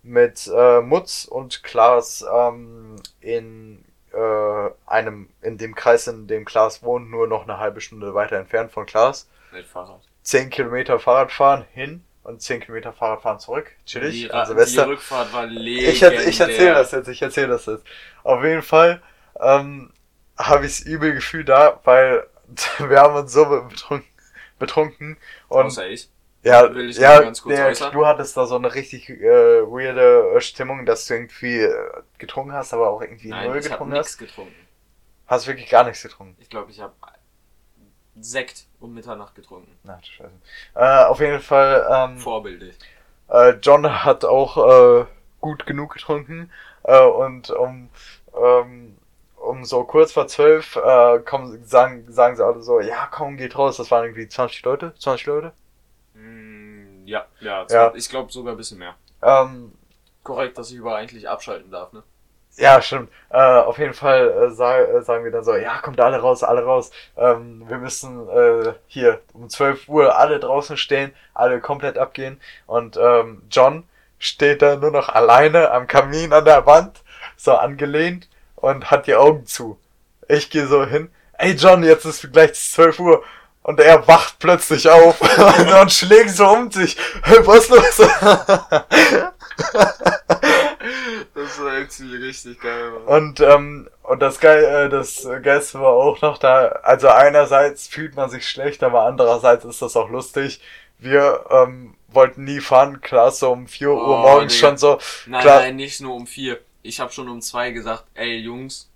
mit äh, Mutz und Klaas ähm, in äh, einem, in dem Kreis, in dem Klaas wohnt, nur noch eine halbe Stunde weiter entfernt von Klaas. Mit Fahrrad. Zehn Kilometer Fahrradfahren hin und zehn Kilometer Fahrradfahren zurück. Chillig, Die, an die Silvester. Rückfahrt war legendär. Ich, ich erzähle das jetzt, ich erzähle das jetzt. Auf jeden Fall ähm, habe ich es übel gefühlt da, weil wir haben uns so betrunken, betrunken und Außer ich. ja, will ich ja ganz kurz äußern. du hattest da so eine richtig äh, weirde Stimmung, dass du irgendwie äh, getrunken hast, aber auch irgendwie Nein, null ich getrunken nichts hast. getrunken. Hast wirklich gar nichts getrunken. Ich glaube, ich habe Sekt um Mitternacht getrunken. Na, du Scheiße. Äh, auf jeden Fall, ähm, Vorbildlich. Äh, John hat auch äh, gut genug getrunken äh, und um, ähm, um so kurz vor zwölf äh, kommen, sagen, sagen sie alle so, ja komm, geht raus. Das waren irgendwie 20 Leute, 20 Leute. Mm, ja, ja, Ja. ich glaube sogar ein bisschen mehr. Ähm, Korrekt, dass ich über eigentlich abschalten darf, ne? ja, stimmt. Äh, auf jeden Fall äh, sa äh, sagen wir dann so, ja kommt alle raus, alle raus. Ähm, wir müssen äh, hier um 12 Uhr alle draußen stehen, alle komplett abgehen. Und ähm, John steht da nur noch alleine am Kamin an der Wand, so angelehnt und hat die Augen zu. Ich gehe so hin, ey John, jetzt ist gleich 12 Uhr. Und er wacht plötzlich auf und schlägt so um sich. Hey, was los? Das war actually richtig geil. Mann. Und, ähm, und das Geil, äh, das Geilste war auch noch da, also einerseits fühlt man sich schlecht, aber andererseits ist das auch lustig. Wir ähm, wollten nie fahren, klar, so um 4 Uhr Oh, morgens Digga. schon so. Nein, Klar. nein, nicht nur um vier. Ich habe schon um zwei gesagt, ey Jungs,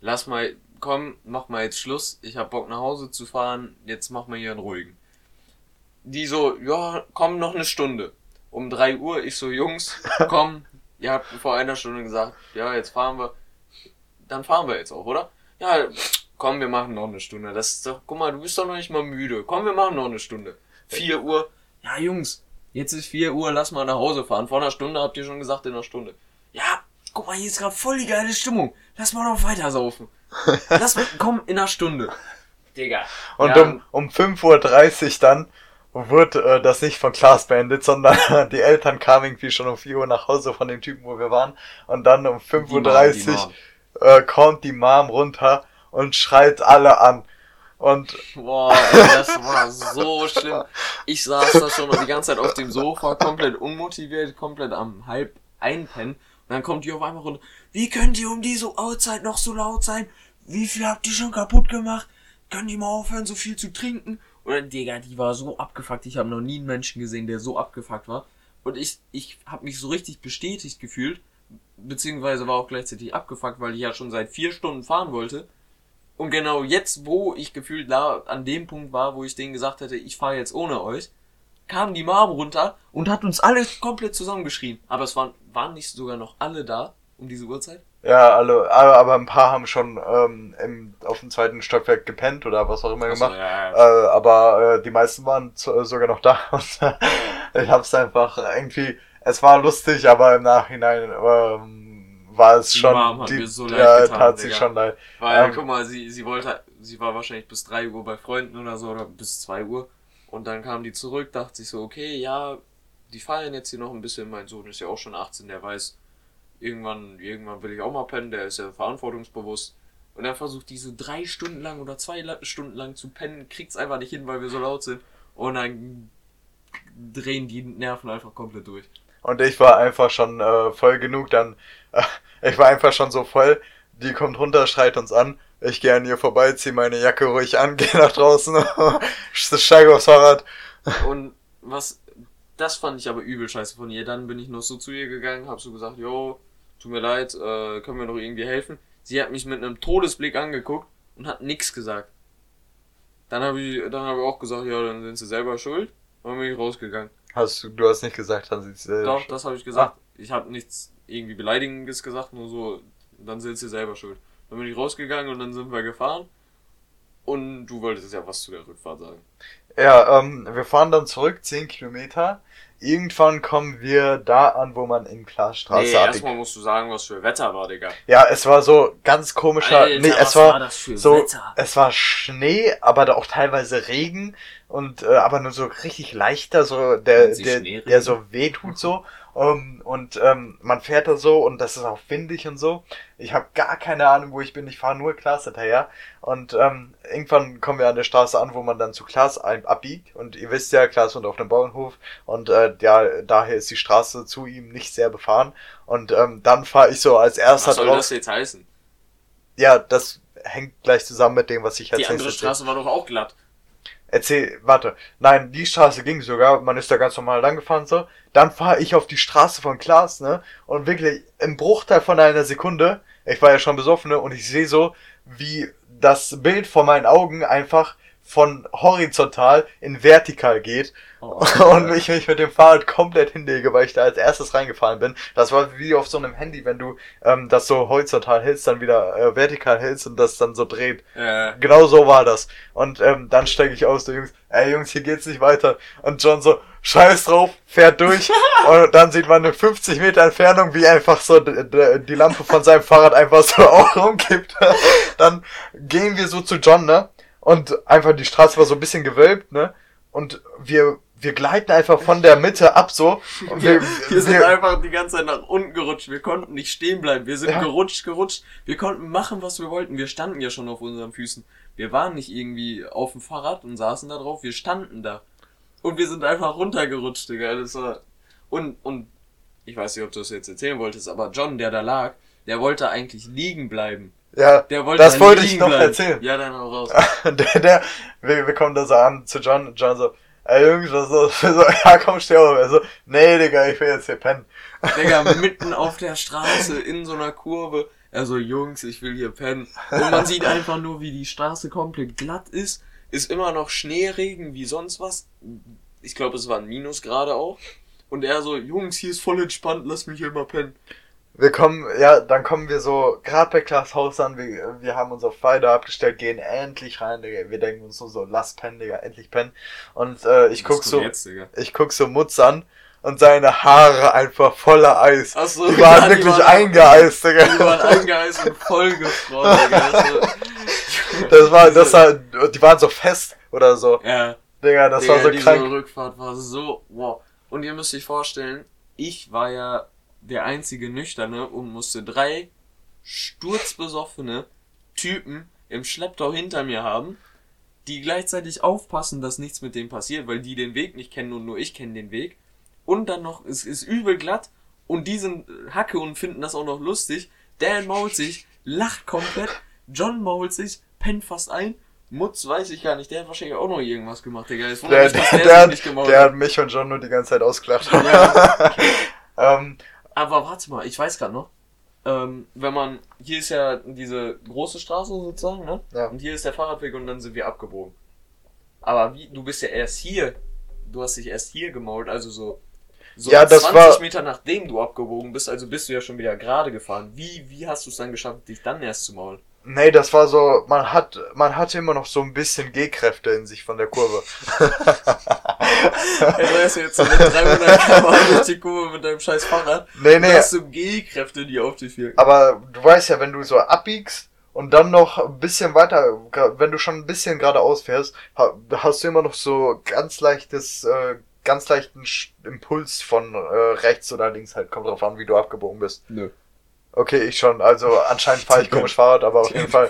lass mal, komm, mach mal jetzt Schluss. Ich hab Bock nach Hause zu fahren. Jetzt mach mal hier einen ruhigen. Die so, ja, komm noch eine Stunde. Um drei Uhr, ich so, Jungs, komm, ihr habt vor einer Stunde gesagt, ja, jetzt fahren wir. Dann fahren wir jetzt auch, oder? Ja, komm, wir machen noch eine Stunde. Das ist doch, guck mal, du bist doch noch nicht mal müde. Komm, wir machen noch eine Stunde. Vier Uhr. Ja, Jungs, jetzt ist vier Uhr, lass mal nach Hause fahren. Vor einer Stunde habt ihr schon gesagt, in einer Stunde. Ja, guck mal, hier ist gerade voll die geile Stimmung. Lass mal noch weiter saufen. Lass mal, komm, in einer Stunde. Digga. Und Ja, um, um 5.30 Uhr dann wurde äh, das nicht von Klaas beendet, sondern die Eltern kamen irgendwie schon um 4 Uhr nach Hause von dem Typen, wo wir waren. Und dann um 5.30 die Uhr äh, kommt die Mom runter und schreit alle an. Und Boah, ey, das war so schlimm. Ich saß da schon die ganze Zeit auf dem Sofa, komplett unmotiviert, komplett am halb einpennen. Und dann kommt die auf einmal runter. Wie könnt ihr um diese Uhrzeit noch so laut sein? Wie viel habt ihr schon kaputt gemacht? Können die mal aufhören, so viel zu trinken? Oder Digga, die war so abgefuckt. Ich habe noch nie einen Menschen gesehen, der so abgefuckt war. Und ich, ich habe mich so richtig bestätigt gefühlt. Beziehungsweise war auch gleichzeitig abgefuckt, weil ich ja schon seit vier Stunden fahren wollte. Und genau jetzt, wo ich gefühlt da an dem Punkt war, wo ich denen gesagt hätte, ich fahre jetzt ohne euch, kam die Mom runter und hat uns alle komplett zusammengeschrien. Aber es waren, waren nicht sogar noch alle da um diese Uhrzeit? ja, alle, aber, ein paar haben schon ähm, im, auf dem zweiten Stockwerk gepennt oder was auch immer Achso, gemacht. ja, ja. Äh, aber äh, die meisten waren zu, äh, sogar noch da. Äh, ich hab's einfach irgendwie, es war lustig, aber im Nachhinein ähm, war es Die schon, Mom hat die, mir so leid ja, getan, tat sie Digga. schon leid. Weil, Ähm. guck mal, sie, sie wollte, sie war wahrscheinlich bis 3 Uhr bei Freunden oder so, oder bis 2 Uhr. Und dann kam die zurück, dachte sich so, okay, ja, die feiern jetzt hier noch ein bisschen. Mein Sohn ist ja auch schon 18, der weiß, irgendwann, irgendwann will ich auch mal pennen, der ist ja verantwortungsbewusst. Und er versucht die so drei Stunden lang oder zwei Stunden lang zu pennen, kriegt's einfach nicht hin, weil wir so laut sind. Und dann drehen die Nerven einfach komplett durch. Und ich war einfach schon äh, voll genug, dann, äh, ich war einfach schon so voll, die kommt runter, schreit uns an, ich gehe an ihr vorbei, zieh meine Jacke ruhig an, gehe nach draußen, steige aufs Fahrrad. Und was, das fand ich aber übel scheiße von ihr. Dann bin ich noch so zu ihr gegangen, hab so gesagt, jo, tut mir leid, äh, können wir noch irgendwie helfen? Sie hat mich mit einem Todesblick angeguckt und hat nix gesagt. Dann habe ich, dann habe ich auch gesagt, ja, dann sind sie selber schuld. Dann bin ich rausgegangen. Hast du, du hast nicht gesagt, dann sieht sie Doch, das habe ich gesagt. Ich habe nichts irgendwie Beleidigendes gesagt, nur so, dann sind sie selber schuld. Dann bin ich rausgegangen und dann sind wir gefahren. Und du wolltest ja was zu der Rückfahrt sagen. Ja, ähm, wir fahren dann zurück, 10 Kilometer. Irgendwann kommen wir da an, wo man in Klaasstraße Nee, erstmal musst du sagen, was für Wetter war, Digga. Ja, es war so ganz komischer, Alter, nee, was es war, war das für so, Wetter? es war Schnee, aber da auch teilweise Regen und äh, aber nur so richtig leichter, so der der, der so wehtut so ähm, und ähm, man fährt da so und das ist auch windig und so. Ich habe gar keine Ahnung, wo ich bin. Ich fahre nur Klaas hinterher und ähm, irgendwann kommen wir an der Straße an, wo man dann zu Klaas abbiegt und ihr wisst ja, Klaas wohnt auf dem Bauernhof und äh, ja, daher ist die Straße zu ihm nicht sehr befahren und ähm, dann fahre ich so als erster Was soll drauf. das jetzt heißen? Ja, das hängt gleich zusammen mit dem, was ich als Die andere. Straße war doch auch glatt. Erzähl, warte. Nein, die Straße ging sogar, man ist da ganz normal lang gefahren so. Dann fahre ich auf die Straße von Klaas, ne? Und wirklich im Bruchteil von einer Sekunde, ich war ja schon besoffen, ne? Und ich sehe so, wie das Bild vor meinen Augen einfach von horizontal in vertikal geht Oh, und ich mich mit dem Fahrrad komplett hinlege, weil ich da als erstes reingefahren bin. Das war wie auf so einem Handy, wenn du ähm, das so horizontal hältst, dann wieder äh, vertikal hältst und das dann so dreht. äh, Genau so war das. Und ähm, dann steige ich aus, der Jungs, ey Jungs, hier geht's nicht weiter. Und John so, scheiß drauf, fährt durch. und dann sieht man eine 50 Meter Entfernung, wie einfach so die Lampe von seinem Fahrrad einfach so auch rumkippt. dann gehen wir so zu John, ne? Und einfach die Straße war so ein bisschen gewölbt, ne? Und wir, wir gleiten einfach von der Mitte ab so. Und wir, wir, wir sind wir, einfach die ganze Zeit nach unten gerutscht. Wir konnten nicht stehen bleiben. Wir sind Ja. gerutscht, gerutscht. Wir konnten machen, was wir wollten. Wir standen ja schon auf unseren Füßen. Wir waren nicht irgendwie auf dem Fahrrad und saßen da drauf. Wir standen da. Und wir sind einfach runtergerutscht, Digga. Das war, und, und, ich weiß nicht, ob du das jetzt erzählen wolltest, aber John, der da lag, der wollte eigentlich liegen bleiben. Ja, wollte das da wollte ich noch bleiben. erzählen. Ja, dann hau raus. der, der, wir, wir kommen da so an zu John und John so, ey Jungs, was ist? Wir so, ja komm, steh auf. Er so, nee, Digga, ich will jetzt hier pennen. Digga, mitten auf der Straße in so einer Kurve. Also Jungs, ich will hier pennen. Und man sieht einfach nur, wie die Straße komplett glatt ist. Ist immer noch Schneeregen wie sonst was. Ich glaube, es waren Minusgrade auch. Und er so, Jungs, hier ist voll entspannt, lass mich hier mal pennen. Wir kommen, ja, dann kommen wir so gerade bei Klaas Haus an, wir, wir haben uns auf Pfeile abgestellt, gehen endlich rein, Digga. Wir denken uns so, so, lass pennen, Digga, endlich pennen. Und äh, ich guck so, Jetzt, ich guck so Mutz an und seine Haare einfach voller Eis. Ach so, Die waren ja, wirklich waren- eingeeist, Die Digga. waren eingeeist und vollgefroren, Digga. Also, Das war, das war, die waren so fest oder so. ja. Digga, das Digga, war so diese krank. Rückfahrt war so, wow. Und ihr müsst euch vorstellen, ich war ja der einzige Nüchterne und musste drei sturzbesoffene Typen im Schlepptau hinter mir haben, die gleichzeitig aufpassen, dass nichts mit dem passiert, weil die den Weg nicht kennen und nur ich kenne den Weg. Und dann noch, es ist übel glatt und die sind Hacke und finden das auch noch lustig. Dan mault sich, lacht komplett, John mault sich, pennt fast ein. Mutz weiß ich gar nicht, der hat wahrscheinlich auch noch irgendwas gemacht, Digga. Der, der, der, der, hat, der hat mich und John nur die ganze Zeit ausgelacht. Ja. ähm, Aber warte mal, ich weiß gerade noch. Ähm, wenn man, hier ist ja diese große Straße sozusagen, ne? Ja. Und hier ist der Fahrradweg und dann sind wir abgebogen. Aber wie, du bist ja erst hier, du hast dich erst hier gemault, also so, so Ja, das 20 war- Meter nachdem du abgebogen bist, also bist du ja schon wieder gerade gefahren. Wie, wie hast du es dann geschafft, dich dann erst zu maulen? Nee, das war so, man hat, man hatte immer noch so ein bisschen Gehkräfte in sich von der Kurve. Ey, du hast jetzt so mit 300 km durch die Kurve mit deinem scheiß Fahrrad. Nee, Nee. Du hast so G-Kräfte, die auf dich wirken. aber du weißt ja, wenn du so abbiegst und dann noch ein bisschen weiter, wenn du schon ein bisschen geradeaus fährst, ha- hast du immer noch so ganz leichtes, äh, ganz leichten Impuls von äh, rechts oder links halt. Kommt drauf an, wie du abgebogen bist. Nö. Okay, ich schon. Also anscheinend fahre ich komisch Fahrrad, aber auf jeden Fall.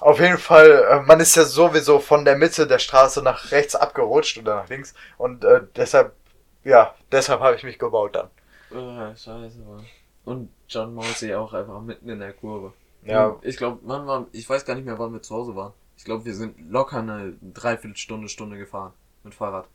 Auf jeden Fall, äh, man ist ja sowieso von der Mitte der Straße nach rechts abgerutscht oder nach links und äh, deshalb, ja, deshalb habe ich mich gebaut dann. Ah, scheiße, Mann. Und John Mosley auch einfach mitten in der Kurve. Ja, Und Ich glaube, man war, ich weiß gar nicht mehr, wann wir zu Hause waren. Ich glaube, wir sind locker eine Dreiviertelstunde, Stunde gefahren. Mit Fahrrad.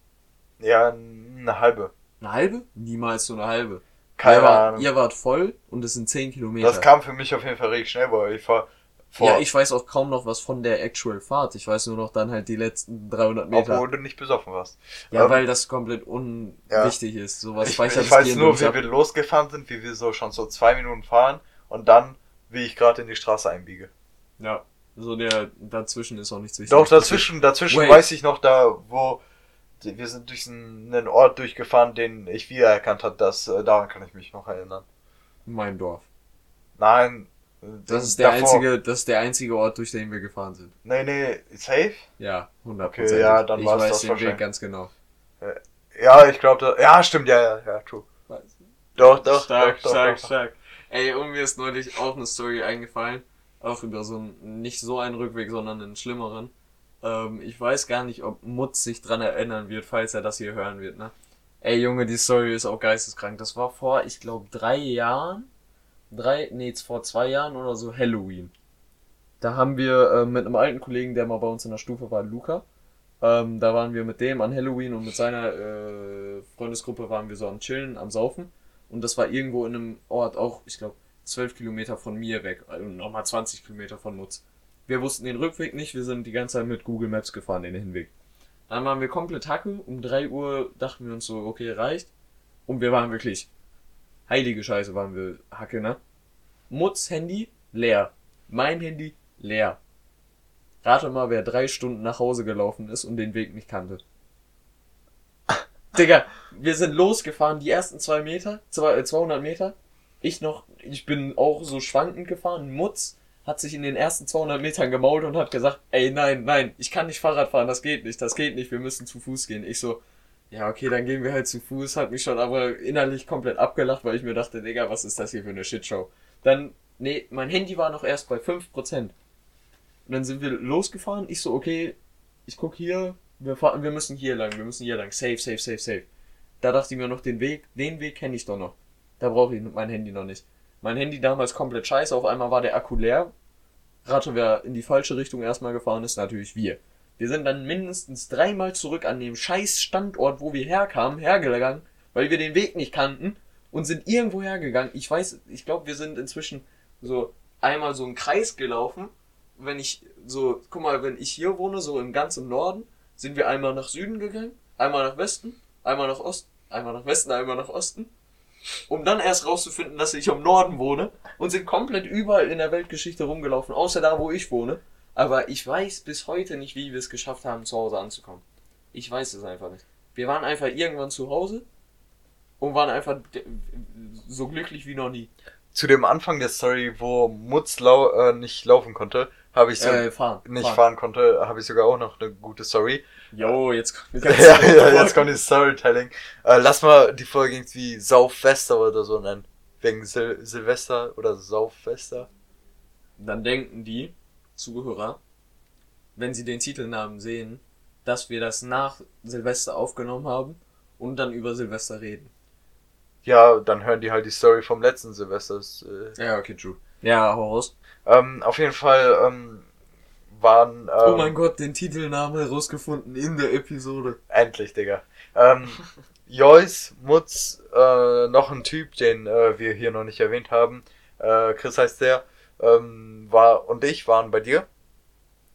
ja, eine halbe. Eine halbe? Niemals so eine halbe. Keine ihr, Ahnung. ihr wart voll und es sind 10 Kilometer. Das kam für mich auf jeden Fall richtig schnell, weil ich fahr vor, ja, ich weiß auch kaum noch was von der Actual Fahrt. Ich weiß nur noch dann halt die letzten 300 Meter. obwohl du nicht besoffen warst. ja, ähm, weil das komplett unwichtig ist. Sowas Ich, ich das weiß nur, wie wir losgefahren sind, wie wir so schon so zwei Minuten fahren und dann, wie ich gerade in die Straße einbiege. Ja. So der dazwischen ist auch nichts wichtig. Doch, dazwischen, dazwischen Wait. weiß ich noch da, wo wir sind durch einen Ort durchgefahren, den ich wiedererkannt habe. Das, äh, daran kann ich mich noch erinnern. Mein Dorf. Nein. äh, Das ist der davor. einzige, das ist der einzige Ort, durch den wir gefahren sind. Nee, nee, safe? Ja, 100%. Okay, ja, dann ich weiß das den. Weg ganz genau. Ja, ich glaube, ja, stimmt, ja, ja, ja, true. Doch, doch, stark, doch, doch, stark, doch. stark. Ey, und mir ist neulich auch eine Story eingefallen. Auch über so einen, nicht so einen Rückweg, sondern einen schlimmeren. Ähm, ich weiß gar nicht, ob Mutz sich dran erinnern wird, falls er das hier hören wird, ne? Ey, Junge, die Story ist auch geisteskrank. Das war vor, ich glaube, drei Jahren. Drei, nee, vor zwei Jahren oder so Halloween. Da haben wir äh, mit einem alten Kollegen, der mal bei uns in der Stufe war, Luca. Ähm, da waren wir mit dem an Halloween und mit seiner äh, Freundesgruppe waren wir so am Chillen, am Saufen. Und das war irgendwo in einem Ort, auch, ich glaube, 12 Kilometer von mir weg. Also nochmal 20 Kilometer von Nutz. Wir wussten den Rückweg nicht, wir sind die ganze Zeit mit Google Maps gefahren, den Hinweg. Dann waren wir komplett Hacke. Um 3 Uhr dachten wir uns so, okay, reicht. Und wir waren wirklich, heilige Scheiße waren wir Hacke, ne? Mutz Handy, leer. Mein Handy, leer. Rate mal, wer drei Stunden nach Hause gelaufen ist und den Weg nicht kannte. Digga, wir sind losgefahren, die ersten zwei Meter, zwei, äh, 200 Meter. Ich noch, ich bin auch so schwankend gefahren. Mutz hat sich in den ersten 200 Metern gemault und hat gesagt, ey, nein, nein, ich kann nicht Fahrrad fahren, das geht nicht, das geht nicht, wir müssen zu Fuß gehen. Ich so, ja, okay, dann gehen wir halt zu Fuß, hat mich schon aber innerlich komplett abgelacht, weil ich mir dachte, Digga, was ist das hier für eine Shitshow? Dann, nee, mein Handy war noch erst bei 5%. Und dann sind wir losgefahren, ich so, okay, ich guck hier, wir fahren, wir müssen hier lang, wir müssen hier lang, safe, safe, safe, safe. Da dachte ich mir noch, den Weg, den Weg kenne ich doch noch. Da brauche ich mein Handy noch nicht. Mein Handy damals komplett scheiße, auf einmal war der Akku leer. Rate, wer in die falsche Richtung erstmal gefahren ist, natürlich wir. Wir sind dann mindestens dreimal zurück an dem scheiß Standort, wo wir herkamen, hergegangen, weil wir den Weg nicht kannten und sind irgendwo hergegangen. Ich weiß, ich glaube, wir sind inzwischen so einmal so einen Kreis gelaufen. Wenn ich so, guck mal, wenn ich hier wohne, so im ganzen Norden, sind wir einmal nach Süden gegangen, einmal nach Westen, einmal nach Osten, einmal nach Westen, einmal nach Osten, um dann erst rauszufinden, dass ich im Norden wohne und sind komplett überall in der Weltgeschichte rumgelaufen, außer da, wo ich wohne. Aber ich weiß bis heute nicht, wie wir es geschafft haben, zu Hause anzukommen. Ich weiß es einfach nicht. Wir waren einfach irgendwann zu Hause und waren einfach so glücklich wie noch nie. Zu dem Anfang der Story, wo Mutz lau äh, nicht laufen konnte, habe ich so Äh, fahren. nicht fahren konnte, habe ich sogar auch noch eine gute Story. Jo, jetzt kommt Ja, ja, jetzt kommt die Storytelling. Äh, lass mal die Folge irgendwie Sauffester oder so nennen. Wegen Sil Silvester oder Sauffester. Dann denken die Zuhörer, wenn sie den Titelnamen sehen, dass wir das nach Silvester aufgenommen haben und dann über Silvester reden. Ja, dann hören die halt die Story vom letzten Silvester. Das, äh, Ja, okay, true. Ja, hau raus. Ähm, auf jeden Fall ähm, waren. Ähm, oh mein Gott, den Titelnamen herausgefunden in der Episode. Endlich, Digga. Ähm, Joyce, Mutz, äh, noch ein Typ, den äh, wir hier noch nicht erwähnt haben. Äh, Chris heißt der. Ähm, war und ich waren bei dir.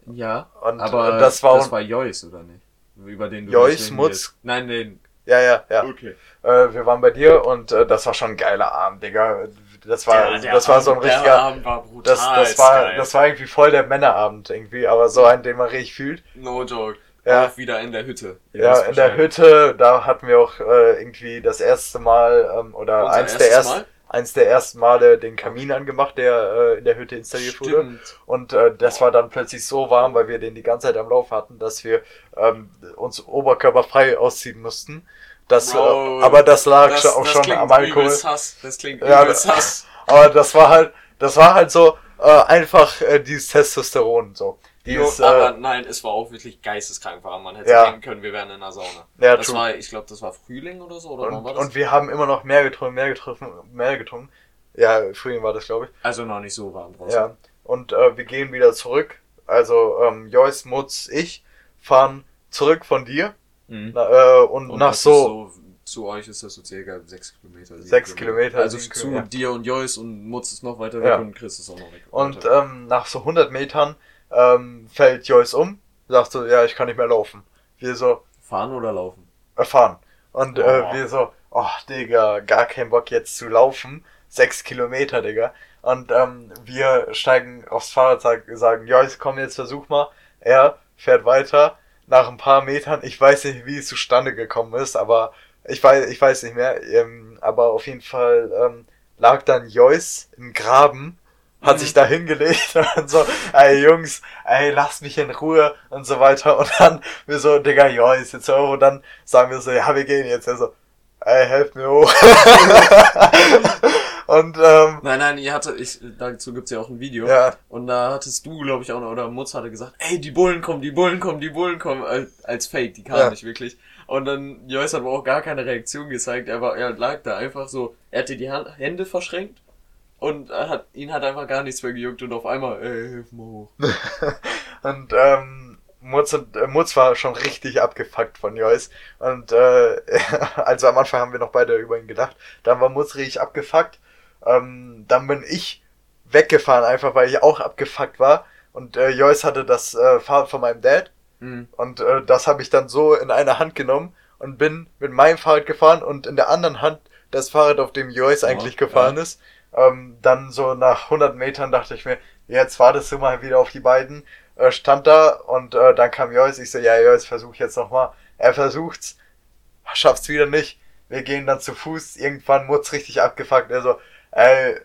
Ja, Und aber äh, das war, das war Joyce, oder nicht? Über den du Joyce, Mutz. Nein, den. ja, ja, ja. Okay. Äh, wir waren bei dir und äh, das war schon ein geiler Abend, Digga. Das war, das war so ein richtiger. Abend war brutal. Das, das war, das war irgendwie voll der Männerabend irgendwie, aber so ein, den man richtig fühlt. No joke. Ja. Auch wieder in der Hütte. Ja, in der. Hütte, da hatten wir auch äh, irgendwie das erste Mal ähm, oder Unser eins der, erstes erst, Mal? eins der ersten Male den Kamin angemacht, der äh, in der Hütte installiert wurde. Stimmt. Und äh, das war dann plötzlich so warm, weil wir den die ganze Zeit am Lauf hatten, dass wir ähm, uns oberkörperfrei ausziehen mussten. Das, Bro, äh, aber das lag Das, auch das schon am Alkohol. Hass. Das klingt Ja, Hass. Aber das war halt, das war halt so äh, einfach äh, dieses Testosteron so. Jo, Dieses, aber äh, nein, es war auch wirklich geisteskrank warm. Man hätte Ja. denken können, wir wären in einer Sauna. ja, das true. war, ich glaube, das war Frühling oder so, oder und, war das? und wir haben immer noch mehr getrunken, mehr getrunken, mehr getrunken. Ja, Frühling war das, glaube ich. also noch nicht so warm draußen. Ja. Und äh, wir gehen wieder zurück. Also ähm, Joyce, Mutz, ich fahren zurück von dir Mhm. na, äh, und, Und nach so, ist Zu euch ist das so circa sechs Kilometer. Sechs Kilometer, Also zu Kilometer. dir und Joyce und Mutz ist noch weiter weg Ja. und Chris ist auch noch weg. Und ähm, nach so 100 Metern ähm, fällt Joyce um, sagt so, ja, ich kann nicht mehr laufen. Wir so, Fahren oder laufen? äh, fahren. Und äh, Oh. wir so, oh, Digga, gar kein Bock jetzt zu laufen. Sechs Kilometer, Digga. Und ähm, wir steigen aufs Fahrrad, sag, sagen, Joyce, komm jetzt, versuch mal. Er fährt weiter. Nach ein paar Metern, ich weiß nicht, wie es zustande gekommen ist, aber ich weiß, ich weiß nicht mehr. Ähm, aber auf jeden Fall ähm, lag dann Joyce im Graben, hat Mhm. sich da hingelegt und so, ey Jungs, ey, lasst mich in Ruhe und so weiter. Und dann wir so, Digga, Joyce, jetzt hör. Und dann sagen wir so, ja, wir gehen jetzt. Er so, ey, helft mir hoch. und ähm, Nein, nein, ihr hatte, ich, dazu gibt's ja auch ein Video. ja, Und da hattest du, glaube ich, auch noch, oder Mutz hatte gesagt, ey, die Bullen kommen, die Bullen kommen, die Bullen kommen, als, als Fake, die kamen Ja. nicht wirklich. Und dann, Joyce hat aber auch gar keine Reaktion gezeigt, er war, er lag da einfach so, er hatte die Hand, Hände verschränkt und er hat, ihn hat einfach gar nichts mehr gejuckt und auf einmal, ey, hilf mal hoch. und ähm, Mutz, und, äh, Mutz war schon richtig abgefuckt von Joyce. Und äh, also am Anfang haben wir noch beide über ihn gedacht. Dann war Mutz richtig abgefuckt. Ähm, dann bin ich weggefahren, einfach weil ich auch abgefuckt war. Und äh, Joyce hatte das äh, Fahrrad von meinem Dad. Mhm. Und äh, das habe ich dann so in eine Hand genommen und bin mit meinem Fahrrad gefahren und in der anderen Hand das Fahrrad, auf dem Joyce eigentlich gefahren ja. ist. Ähm, dann so nach 100 Metern dachte ich mir, jetzt wartest du mal wieder auf die beiden. Äh, stand da und äh, dann kam Joyce. Ich so, ja, Joyce, versuch jetzt nochmal. Er versucht's, schafft's wieder nicht. Wir gehen dann zu Fuß. Irgendwann Mutz richtig abgefuckt. Er so, ey,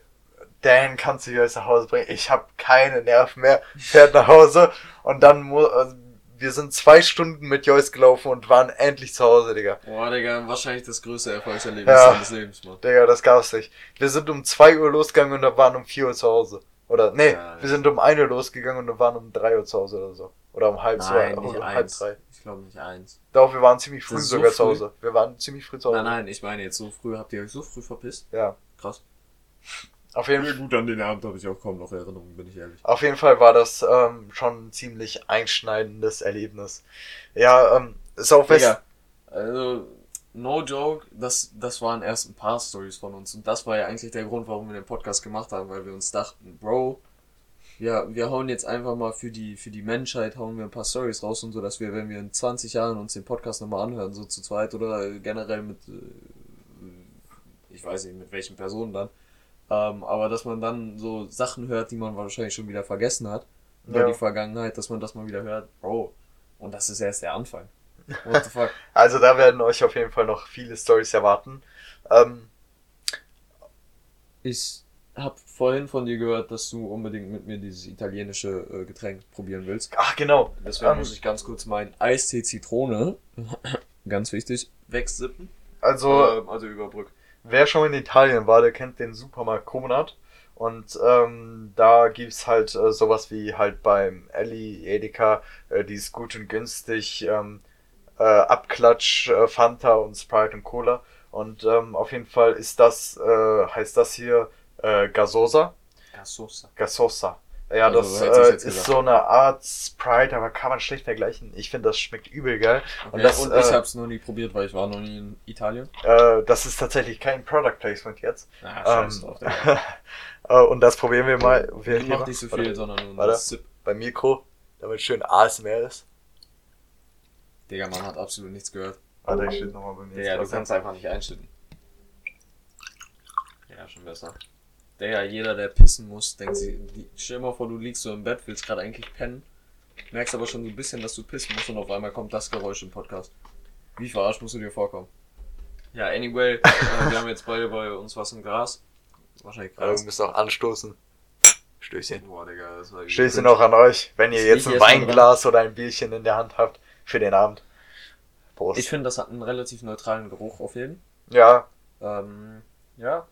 Dan, kannst du Joyce nach Hause bringen? Ich habe keine Nerven mehr. Fährt nach Hause und dann mu äh, wir sind zwei Stunden mit Joyce gelaufen und waren endlich zu Hause, Digga. Boah, Digga, wahrscheinlich das größte Erfolgserlebnis Ja. seines Lebens, Mann. Digga, das gab's nicht. Wir sind um zwei Uhr losgegangen und waren um vier Uhr zu Hause. Oder, nee, Ja, wir sind um eine Uhr losgegangen und waren um drei Uhr zu Hause oder so. Oder um halb zwei, nicht um halb eins. drei. Ich glaube nicht eins. Doch, wir waren ziemlich früh ist so sogar zu früh? Hause. Wir waren ziemlich früh zu Hause. Nein, nein, ich meine jetzt so früh, habt ihr euch so früh verpisst? Ja. Krass. Auf jeden, Fall, gut, an den Abend habe ich auch kaum noch Erinnerungen, bin ich ehrlich. auf jeden Fall war das ähm, schon ein ziemlich einschneidendes Erlebnis. Ja, ähm, Southwest. Digga, also, no joke, das, das waren erst ein paar Stories von uns. Und das war ja eigentlich der Grund, warum wir den Podcast gemacht haben, weil wir uns dachten, Bro, ja, wir hauen jetzt einfach mal für die, für die Menschheit, hauen wir ein paar Stories raus und so, dass wir, wenn wir in 20 Jahren uns den Podcast nochmal anhören, so zu zweit oder generell mit, äh, ich weiß nicht, mit welchen Personen dann, ähm, aber dass man dann so Sachen hört, die man wahrscheinlich schon wieder vergessen hat, über Ja. die Vergangenheit, dass man das mal wieder hört, Bro. Und das ist erst der Anfang. What the fuck? Also da werden euch auf jeden Fall noch viele Stories erwarten. Ähm, Ich habe vorhin von dir gehört, dass du unbedingt mit mir dieses italienische äh, Getränk probieren willst. ach genau. Deswegen Ähm, muss ich ganz kurz meinen Eistee Zitrone, ganz wichtig, wegsippen. Also Ähm, also überbrücken. Wer schon in Italien war, der kennt den Supermarkt Comunat. Und ähm, da gibt's halt äh, sowas wie halt beim Elli, Edeka, äh, dieses gut und günstig ähm, äh, Abklatsch, äh, Fanta und Sprite und Cola. Und ähm, auf jeden Fall ist das, äh, heißt das hier äh, Gasosa. Gasosa. Gasosa. Ja, Also, das äh, ist gesagt. so eine Art Sprite, aber kann man schlecht vergleichen. Ich finde, das schmeckt übel geil. Okay. Und das, und äh, ich habe es noch nie probiert, weil ich war noch nie in Italien. Äh, das ist tatsächlich kein Product Placement jetzt. Ah, Ähm, drauf, äh, und das probieren wir mal. Wir Ich mach nicht so warte, viel, sondern nur Warte. Sip. beim Mikro, damit schön ASMR ist. Digga, man hat absolut nichts gehört. Warte, ich stehe nochmal bei mir. Digga, du kannst einfach nicht einschütten. Ja, schon besser. Digga, jeder, der pissen muss, denkt sich, die- stell dir mal vor, du liegst so im Bett, willst gerade eigentlich pennen Merkst aber schon so ein bisschen, dass du pissen musst und auf einmal kommt das Geräusch im Podcast. Wie verarscht musst du dir vorkommen? Ja, anyway, äh, wir haben jetzt beide bei uns was im Gras. Wahrscheinlich Also, Gras. wir müssen auch anstoßen. Stößchen. Boah, Digga, das war Stößchen auch an euch, wenn ihr jetzt ein Weinglas oder ein Bierchen in der Hand habt für den Abend. Prost. Ich finde, das hat einen relativ neutralen Geruch auf jeden. ja, Ähm, ja,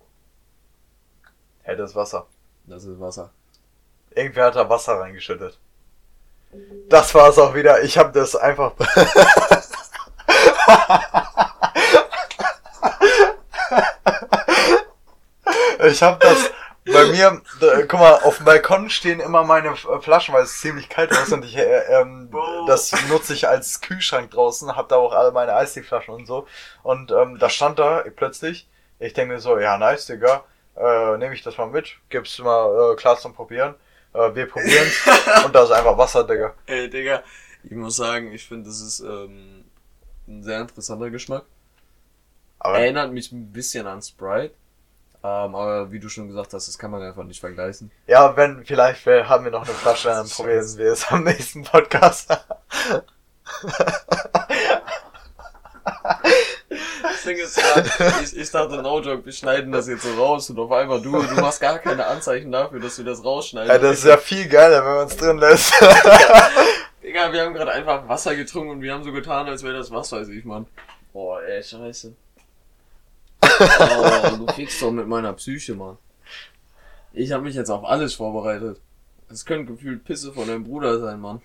helles Wasser. das ist Wasser. Irgendwer hat da Wasser reingeschüttet. Das war's auch wieder. Ich habe das einfach. ich habe das bei mir. Da, guck mal, auf dem Balkon stehen immer meine Flaschen, weil es ziemlich kalt ist und ich äh, ähm, das nutze ich als Kühlschrank draußen. Hab da auch alle meine Eistee-Flaschen und so. Und ähm, da stand da plötzlich. Ich denke mir so, ja nice, Digga. Äh, Nehme ich das mal mit, gib's mal äh, klar zum Probieren. Äh, wir probieren's und da ist einfach Wasser, Digga. Ey, Digga, ich muss sagen, ich finde, das ist ähm, ein sehr interessanter Geschmack. Aber Erinnert mich ein bisschen an Sprite. Ähm, aber wie du schon gesagt hast, das kann man einfach nicht vergleichen. ja, wenn, vielleicht äh, haben wir noch eine Flasche, dann probieren wir es am nächsten Podcast. Das Ding ist grad, ich, ich dachte, no joke, wir schneiden das jetzt so raus und auf einmal du, du machst gar keine Anzeichen dafür, dass wir das rausschneiden. ja, das ist ja viel geiler, wenn man es drin lässt. Digga, wir haben gerade einfach Wasser getrunken und wir haben so getan, als wäre das was weiß ich, Mann. Boah, ey, scheiße. Oh, du fickst doch mit meiner Psyche, Mann. Ich habe mich jetzt auf alles vorbereitet. Das könnte gefühlt Pisse von deinem Bruder sein, Mann.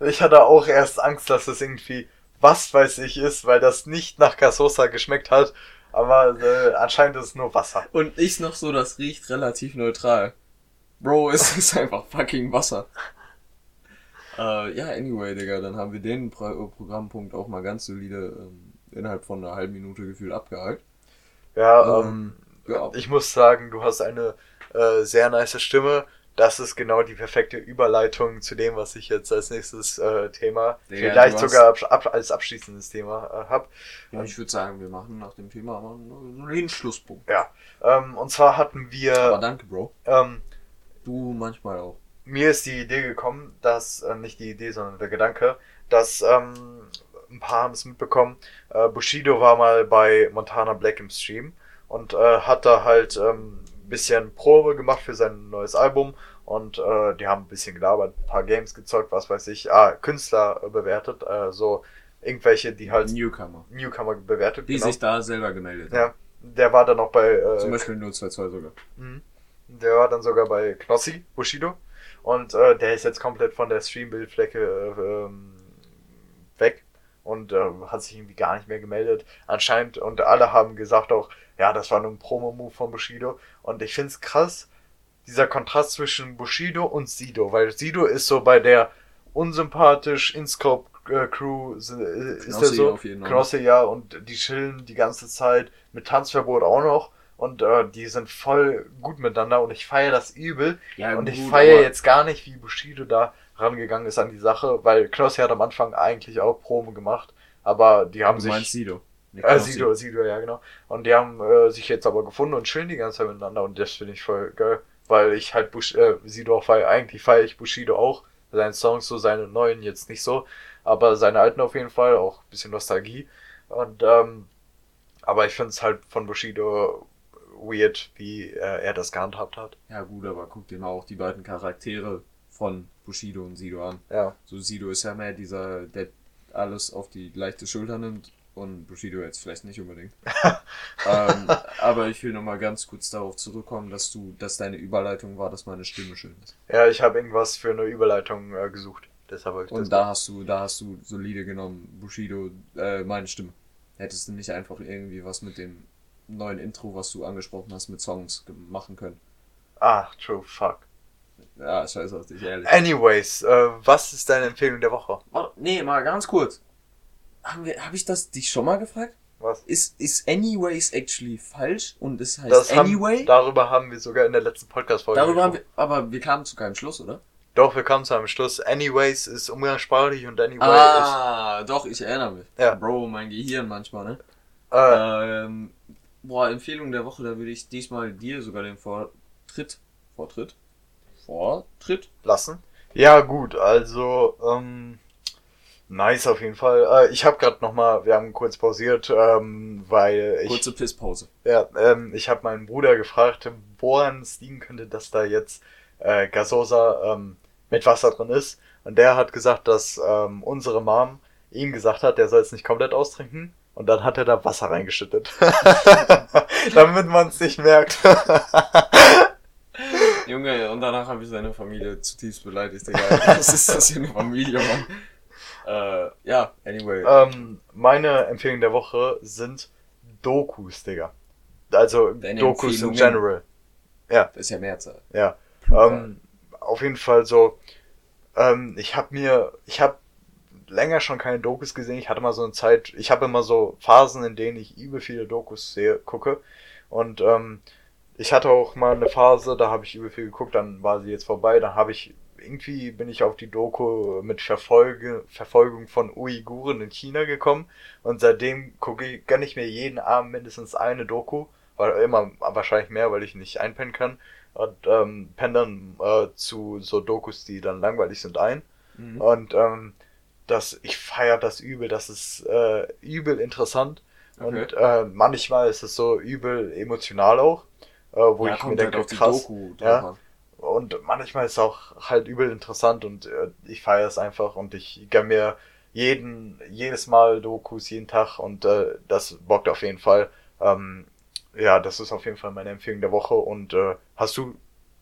ich hatte auch erst Angst, dass es irgendwie was weiß ich ist, weil das nicht nach Casosa geschmeckt hat. Aber äh, anscheinend ist es nur Wasser. Und ich noch so, das riecht relativ neutral. Bro, es ist einfach fucking Wasser. Äh, ja, anyway, Digga, dann haben wir den Pro Programmpunkt auch mal ganz solide ähm, innerhalb von einer halben Minute gefühlt abgehakt. Ja, Ähm, ähm, ja. ich muss sagen, du hast eine äh, sehr nice Stimme. Das ist genau die perfekte Überleitung zu dem, was ich jetzt als nächstes äh, Thema, Digga, vielleicht sogar ab, ab, als abschließendes Thema äh, hab. Ja, ich würde sagen, wir machen nach dem Thema mal einen Schlusspunkt. Ähm, und zwar hatten Aber wir, danke, Bro. ähm, Du manchmal auch. mir ist die Idee gekommen, dass, äh, nicht die Idee, sondern der Gedanke, dass ähm, ein paar haben es mitbekommen, äh, Bushido war mal bei Montana Black im Stream und äh, hat da halt ähm, bisschen Probe gemacht für sein neues Album und äh, die haben ein bisschen gelabert, ein paar Games gezockt, was weiß ich, ah, Künstler bewertet, äh, so irgendwelche, die halt Newcomer. Newcomer bewertet, Die genau. sich da selber gemeldet haben. ja, der war dann auch bei äh, Zum Beispiel 022 sogar. Mhm. Der war dann sogar bei Knossi, Bushido. Und äh, der ist jetzt komplett von der Streambildfläche äh, ähm, weg und äh, hat sich irgendwie gar nicht mehr gemeldet. Anscheinend, und alle haben gesagt auch, ja, das war nur ein Promo-Move von Bushido. Und ich find's krass, dieser Kontrast zwischen Bushido und Sido, weil Sido ist so bei der unsympathisch InScope äh, Crew, ist der Knossi so? auf jeden Fall. Knossi, ja, und die chillen die ganze Zeit mit Tanzverbot auch noch. Und äh, die sind voll gut miteinander und ich feiere das übel. Ja, und ich gut, feiere aber- jetzt gar nicht, wie Bushido da rangegangen ist an die Sache, weil Knossi hat am Anfang eigentlich auch Promo gemacht, aber die haben Du sich. meinst Sido. Äh, Knossi. Sido, Sido, ja genau. Und die haben äh, sich jetzt aber gefunden und chillen die ganze Zeit miteinander und das finde ich voll geil, weil ich halt Bush, äh, Sido auch feiere. Eigentlich feiere ich Bushido auch, seine Songs so, seine neuen jetzt nicht so, aber seine alten auf jeden Fall, auch ein bisschen Nostalgie. Und ähm, aber ich finde es halt von Bushido weird, wie äh, er das gehandhabt hat. Ja gut, aber guck dir mal auch die beiden Charaktere von Bushido und Sido an. Ja. So Sido ist ja mehr dieser, der alles auf die leichte Schulter nimmt und Bushido jetzt vielleicht nicht unbedingt. ähm, aber ich will nochmal ganz kurz darauf zurückkommen, dass du, dass deine Überleitung war, dass meine Stimme schön ist. Ja, ich habe irgendwas für eine Überleitung äh, gesucht. Deshalb ich Und da hast du, da hast du solide genommen, Bushido, äh, meine Stimme. Hättest du nicht einfach irgendwie was mit dem neuen Intro, was du angesprochen hast, mit Songs machen können. Ah, true, fuck. Ja, scheiß auf dich, ehrlich. Anyways, äh, was ist deine Empfehlung der Woche? Warte, nee, mal ganz kurz. Haben wir, hab ich das dich schon mal gefragt? Was? Ist, ist anyways actually falsch und es heißt Das anyway? haben, darüber haben wir sogar in der letzten Podcast-Folge Darüber haben wir, aber wir kamen zu keinem Schluss, oder? Doch, wir kamen zu einem Schluss. Anyways ist umgangssprachlich und anyway ah, doch, ich erinnere mich. Ja. Bro, mein Gehirn manchmal, ne? ist. Äh, Ähm, boah, Empfehlung der Woche, da würde ich diesmal dir sogar den Vortritt, Vortritt, Vortritt lassen. Ja, gut, also, ähm, nice auf jeden Fall. Äh, ich habe gerade nochmal, wir haben kurz pausiert, ähm, weil ich. Kurze Pisspause. Ja, ähm, ich habe meinen Bruder gefragt, woran es liegen könnte, dass da jetzt äh, Gasosa ähm, mit Wasser drin ist. Und der hat gesagt, dass ähm, unsere Mom ihm gesagt hat, der soll es nicht komplett austrinken. Und dann hat er da Wasser reingeschüttet. Damit man es nicht merkt. Junge, und danach habe ich seine Familie zutiefst beleidigt, Digga. Was ist das für eine Familie, Mann? Äh, ja, anyway. ähm, meine Empfehlungen der Woche sind Dokus, Digga. Also Deine Dokus in general. Das ist ja Mehrzahl. Ja. Ähm, auf jeden Fall so. Ähm, ich habe mir, ich habe länger schon keine Dokus gesehen. Ich hatte mal so eine Zeit, ich habe immer so Phasen, in denen ich übel viele Dokus sehe, gucke. Und ähm, ich hatte auch mal eine Phase, da habe ich übel viel geguckt, dann war sie jetzt vorbei. Dann habe ich irgendwie bin ich auf die Doku mit Verfolge, Verfolgung von Uiguren in China gekommen und seitdem gucke ich, gönne ich mir jeden Abend mindestens eine Doku, weil immer wahrscheinlich mehr, weil ich nicht einpennen kann und ähm, penne dann äh, zu so Dokus, die dann langweilig sind, ein. Mhm. Und ähm, das, ich feiere das übel, das ist äh, übel interessant. Okay. Und äh, manchmal ist es so übel emotional auch, äh, wo ja, ich mir kommt denke, halt krass. Ja. Und manchmal ist es auch halt übel interessant und äh, ich feiere es einfach und ich gönn mir jeden, jedes Mal Dokus, jeden Tag und äh, das bockt auf jeden Fall. Ähm, ja, das ist auf jeden Fall meine Empfehlung der Woche und äh, hast du,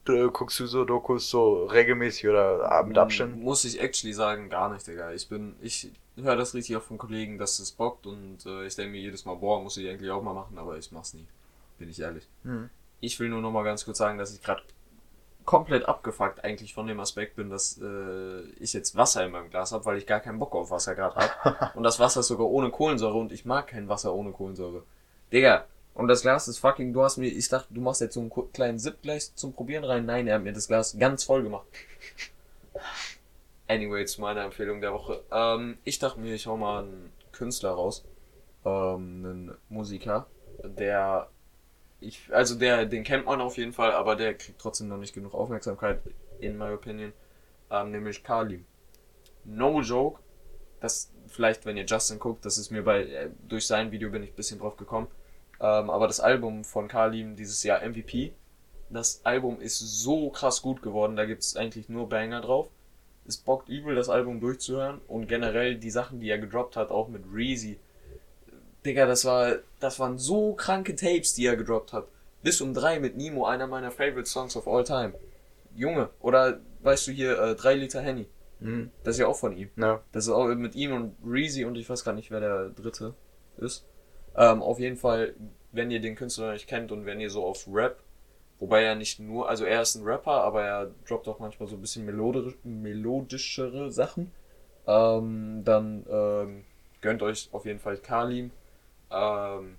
äh, guckst du so Dokus so regelmäßig oder mit Abständen? Muss ich actually sagen, gar nicht, Digga. Ich bin, ich höre das richtig auch von Kollegen, dass es bockt und äh, ich denke mir jedes Mal, boah, muss ich eigentlich auch mal machen, aber ich mach's nie. Bin ich ehrlich. Hm. Ich will nur noch mal ganz kurz sagen, dass ich gerade komplett abgefuckt eigentlich von dem Aspekt bin, dass äh, ich jetzt Wasser in meinem Glas habe, weil ich gar keinen Bock auf Wasser gerade habe. und das Wasser ist sogar ohne Kohlensäure und ich mag kein Wasser ohne Kohlensäure. Digga, und das Glas ist fucking, du hast mir, ich dachte, du machst jetzt so einen kleinen Sip gleich zum Probieren rein. Nein, er hat mir das Glas ganz voll gemacht. Anyway, zu meiner Empfehlung der Woche. Ähm, ich dachte mir, ich hau mal einen Künstler raus. Ähm, einen Musiker, der ich, also der, den kennt man auf jeden Fall, aber der kriegt trotzdem noch nicht genug Aufmerksamkeit, in my opinion. Ähm, nämlich Kalim. No joke. Das, vielleicht, wenn ihr Justin guckt, das ist mir bei, äh, durch sein Video bin ich ein bisschen drauf gekommen. Ähm, aber das Album von Kalim dieses Jahr MVP, das Album ist so krass gut geworden, da gibt's eigentlich nur Banger drauf. Es bockt übel, das Album durchzuhören und generell die Sachen, die er gedroppt hat, auch mit Reezy. Digga, das war, das waren so kranke Tapes, die er gedroppt hat. Bis um drei mit Nemo, einer meiner favorite Songs of all time. Junge, oder weißt du hier, äh, drei Liter Henny. Hm. Das ist ja auch von ihm. Ja. Das ist auch mit ihm und Reezy und ich weiß gar nicht, wer der dritte ist. Ähm, auf jeden Fall, wenn ihr den Künstler nicht kennt und wenn ihr so auf Rap, wobei er nicht nur, also er ist ein Rapper, aber er droppt auch manchmal so ein bisschen melodisch, melodischere Sachen, ähm, dann ähm, gönnt euch auf jeden Fall Kalim. Ähm,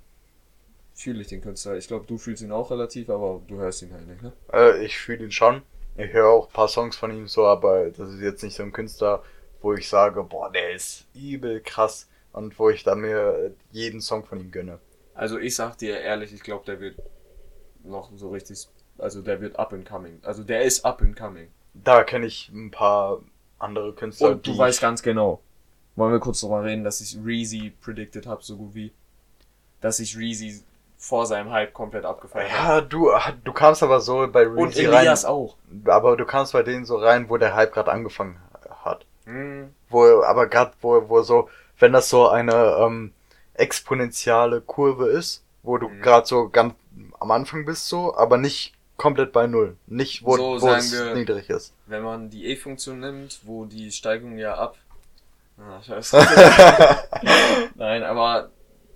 fühle ich den Künstler. Ich glaube, du fühlst ihn auch relativ, aber du hörst ihn halt nicht, ne? Äh, ich fühle ihn schon. Ich höre auch ein paar Songs von ihm so, aber das ist jetzt nicht so ein Künstler, wo ich sage, boah, der ist übel krass und wo ich dann mir jeden Song von ihm gönne. Also ich sag dir ehrlich, ich glaube, der wird noch so richtig, also der wird up and coming. Also der ist up and coming. Da kenne ich ein paar andere Künstler, Und du weißt ganz genau. Wollen wir kurz darüber reden, dass ich Reezy predicted habe, so gut wie. Dass ich Reezy vor seinem Hype komplett abgefeiert habe. Ja, du, du kamst aber so bei Und Reezy Elias rein, auch. aber du kamst bei denen so rein, wo der Hype gerade angefangen hat. Hm, Wo, aber gerade wo, wo so, wenn das so eine ähm, exponentielle Kurve ist, wo du Mhm. gerade so ganz am Anfang bist so, aber nicht komplett bei Null. Nicht, wo, So, wo es wir- niedrig ist. wenn man die E-Funktion nimmt, wo die Steigung ja ab. Ah, scheiße. Nein, aber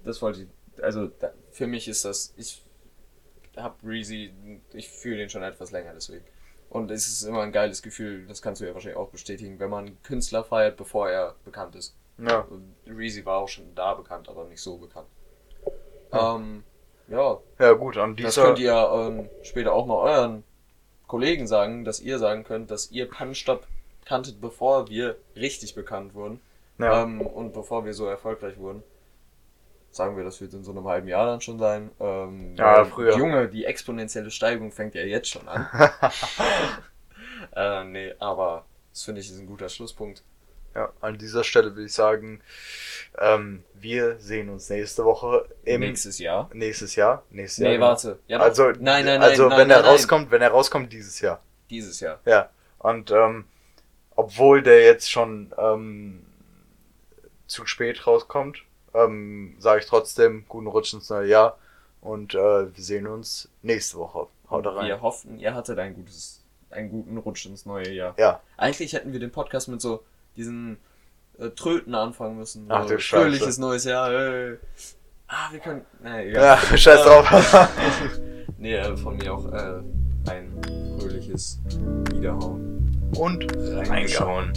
das wollte ich. Also da, für mich ist das. Ich hab Reezy, ich fühle den schon etwas länger deswegen. Und es ist immer ein geiles Gefühl, das kannst du ja wahrscheinlich auch bestätigen, wenn man einen Künstler feiert, bevor er bekannt ist. ja. Reezy war auch schon da bekannt, aber nicht so bekannt. Ja. Ähm, ja, ja, gut, an das dieser. könnt ihr ähm, später auch mal euren Kollegen sagen, dass ihr sagen könnt, dass ihr Punch-Stop kanntet, bevor wir richtig bekannt wurden ja. ähm, und bevor wir so erfolgreich wurden. Sagen wir, das wird in so einem halben Jahr dann schon sein. Ähm, Ja, früher. Junge, die exponentielle Steigung fängt ja jetzt schon an. äh, nee, aber Das finde ich ist ein guter Schlusspunkt. Ja, an dieser Stelle will ich sagen, ähm, wir sehen uns nächste Woche im Nächstes Jahr. nächstes Jahr. Nächstes Nee, Jahr. genau. warte. Ja, also, nein, nein, nein. also nein, wenn nein, er nein. rauskommt, wenn er rauskommt dieses Jahr. Dieses Jahr. Ja. Und ähm, obwohl der jetzt schon ähm, zu spät rauskommt, ähm, sage ich trotzdem guten Rutsch ins neue Jahr und äh, wir sehen uns nächste Woche. Haut rein. Wir hoffen, ihr hattet ein gutes, einen guten Rutsch ins neue Jahr. Ja, Eigentlich hätten wir den Podcast mit so diesen äh, Tröten anfangen müssen. Ach du Scheiße. Fröhliches neues Jahr. Äh. Ah, wir können. Nee, egal. ja scheiß drauf. Nee, äh, von mir auch äh, ein fröhliches Wiederhauen. und reingehauen.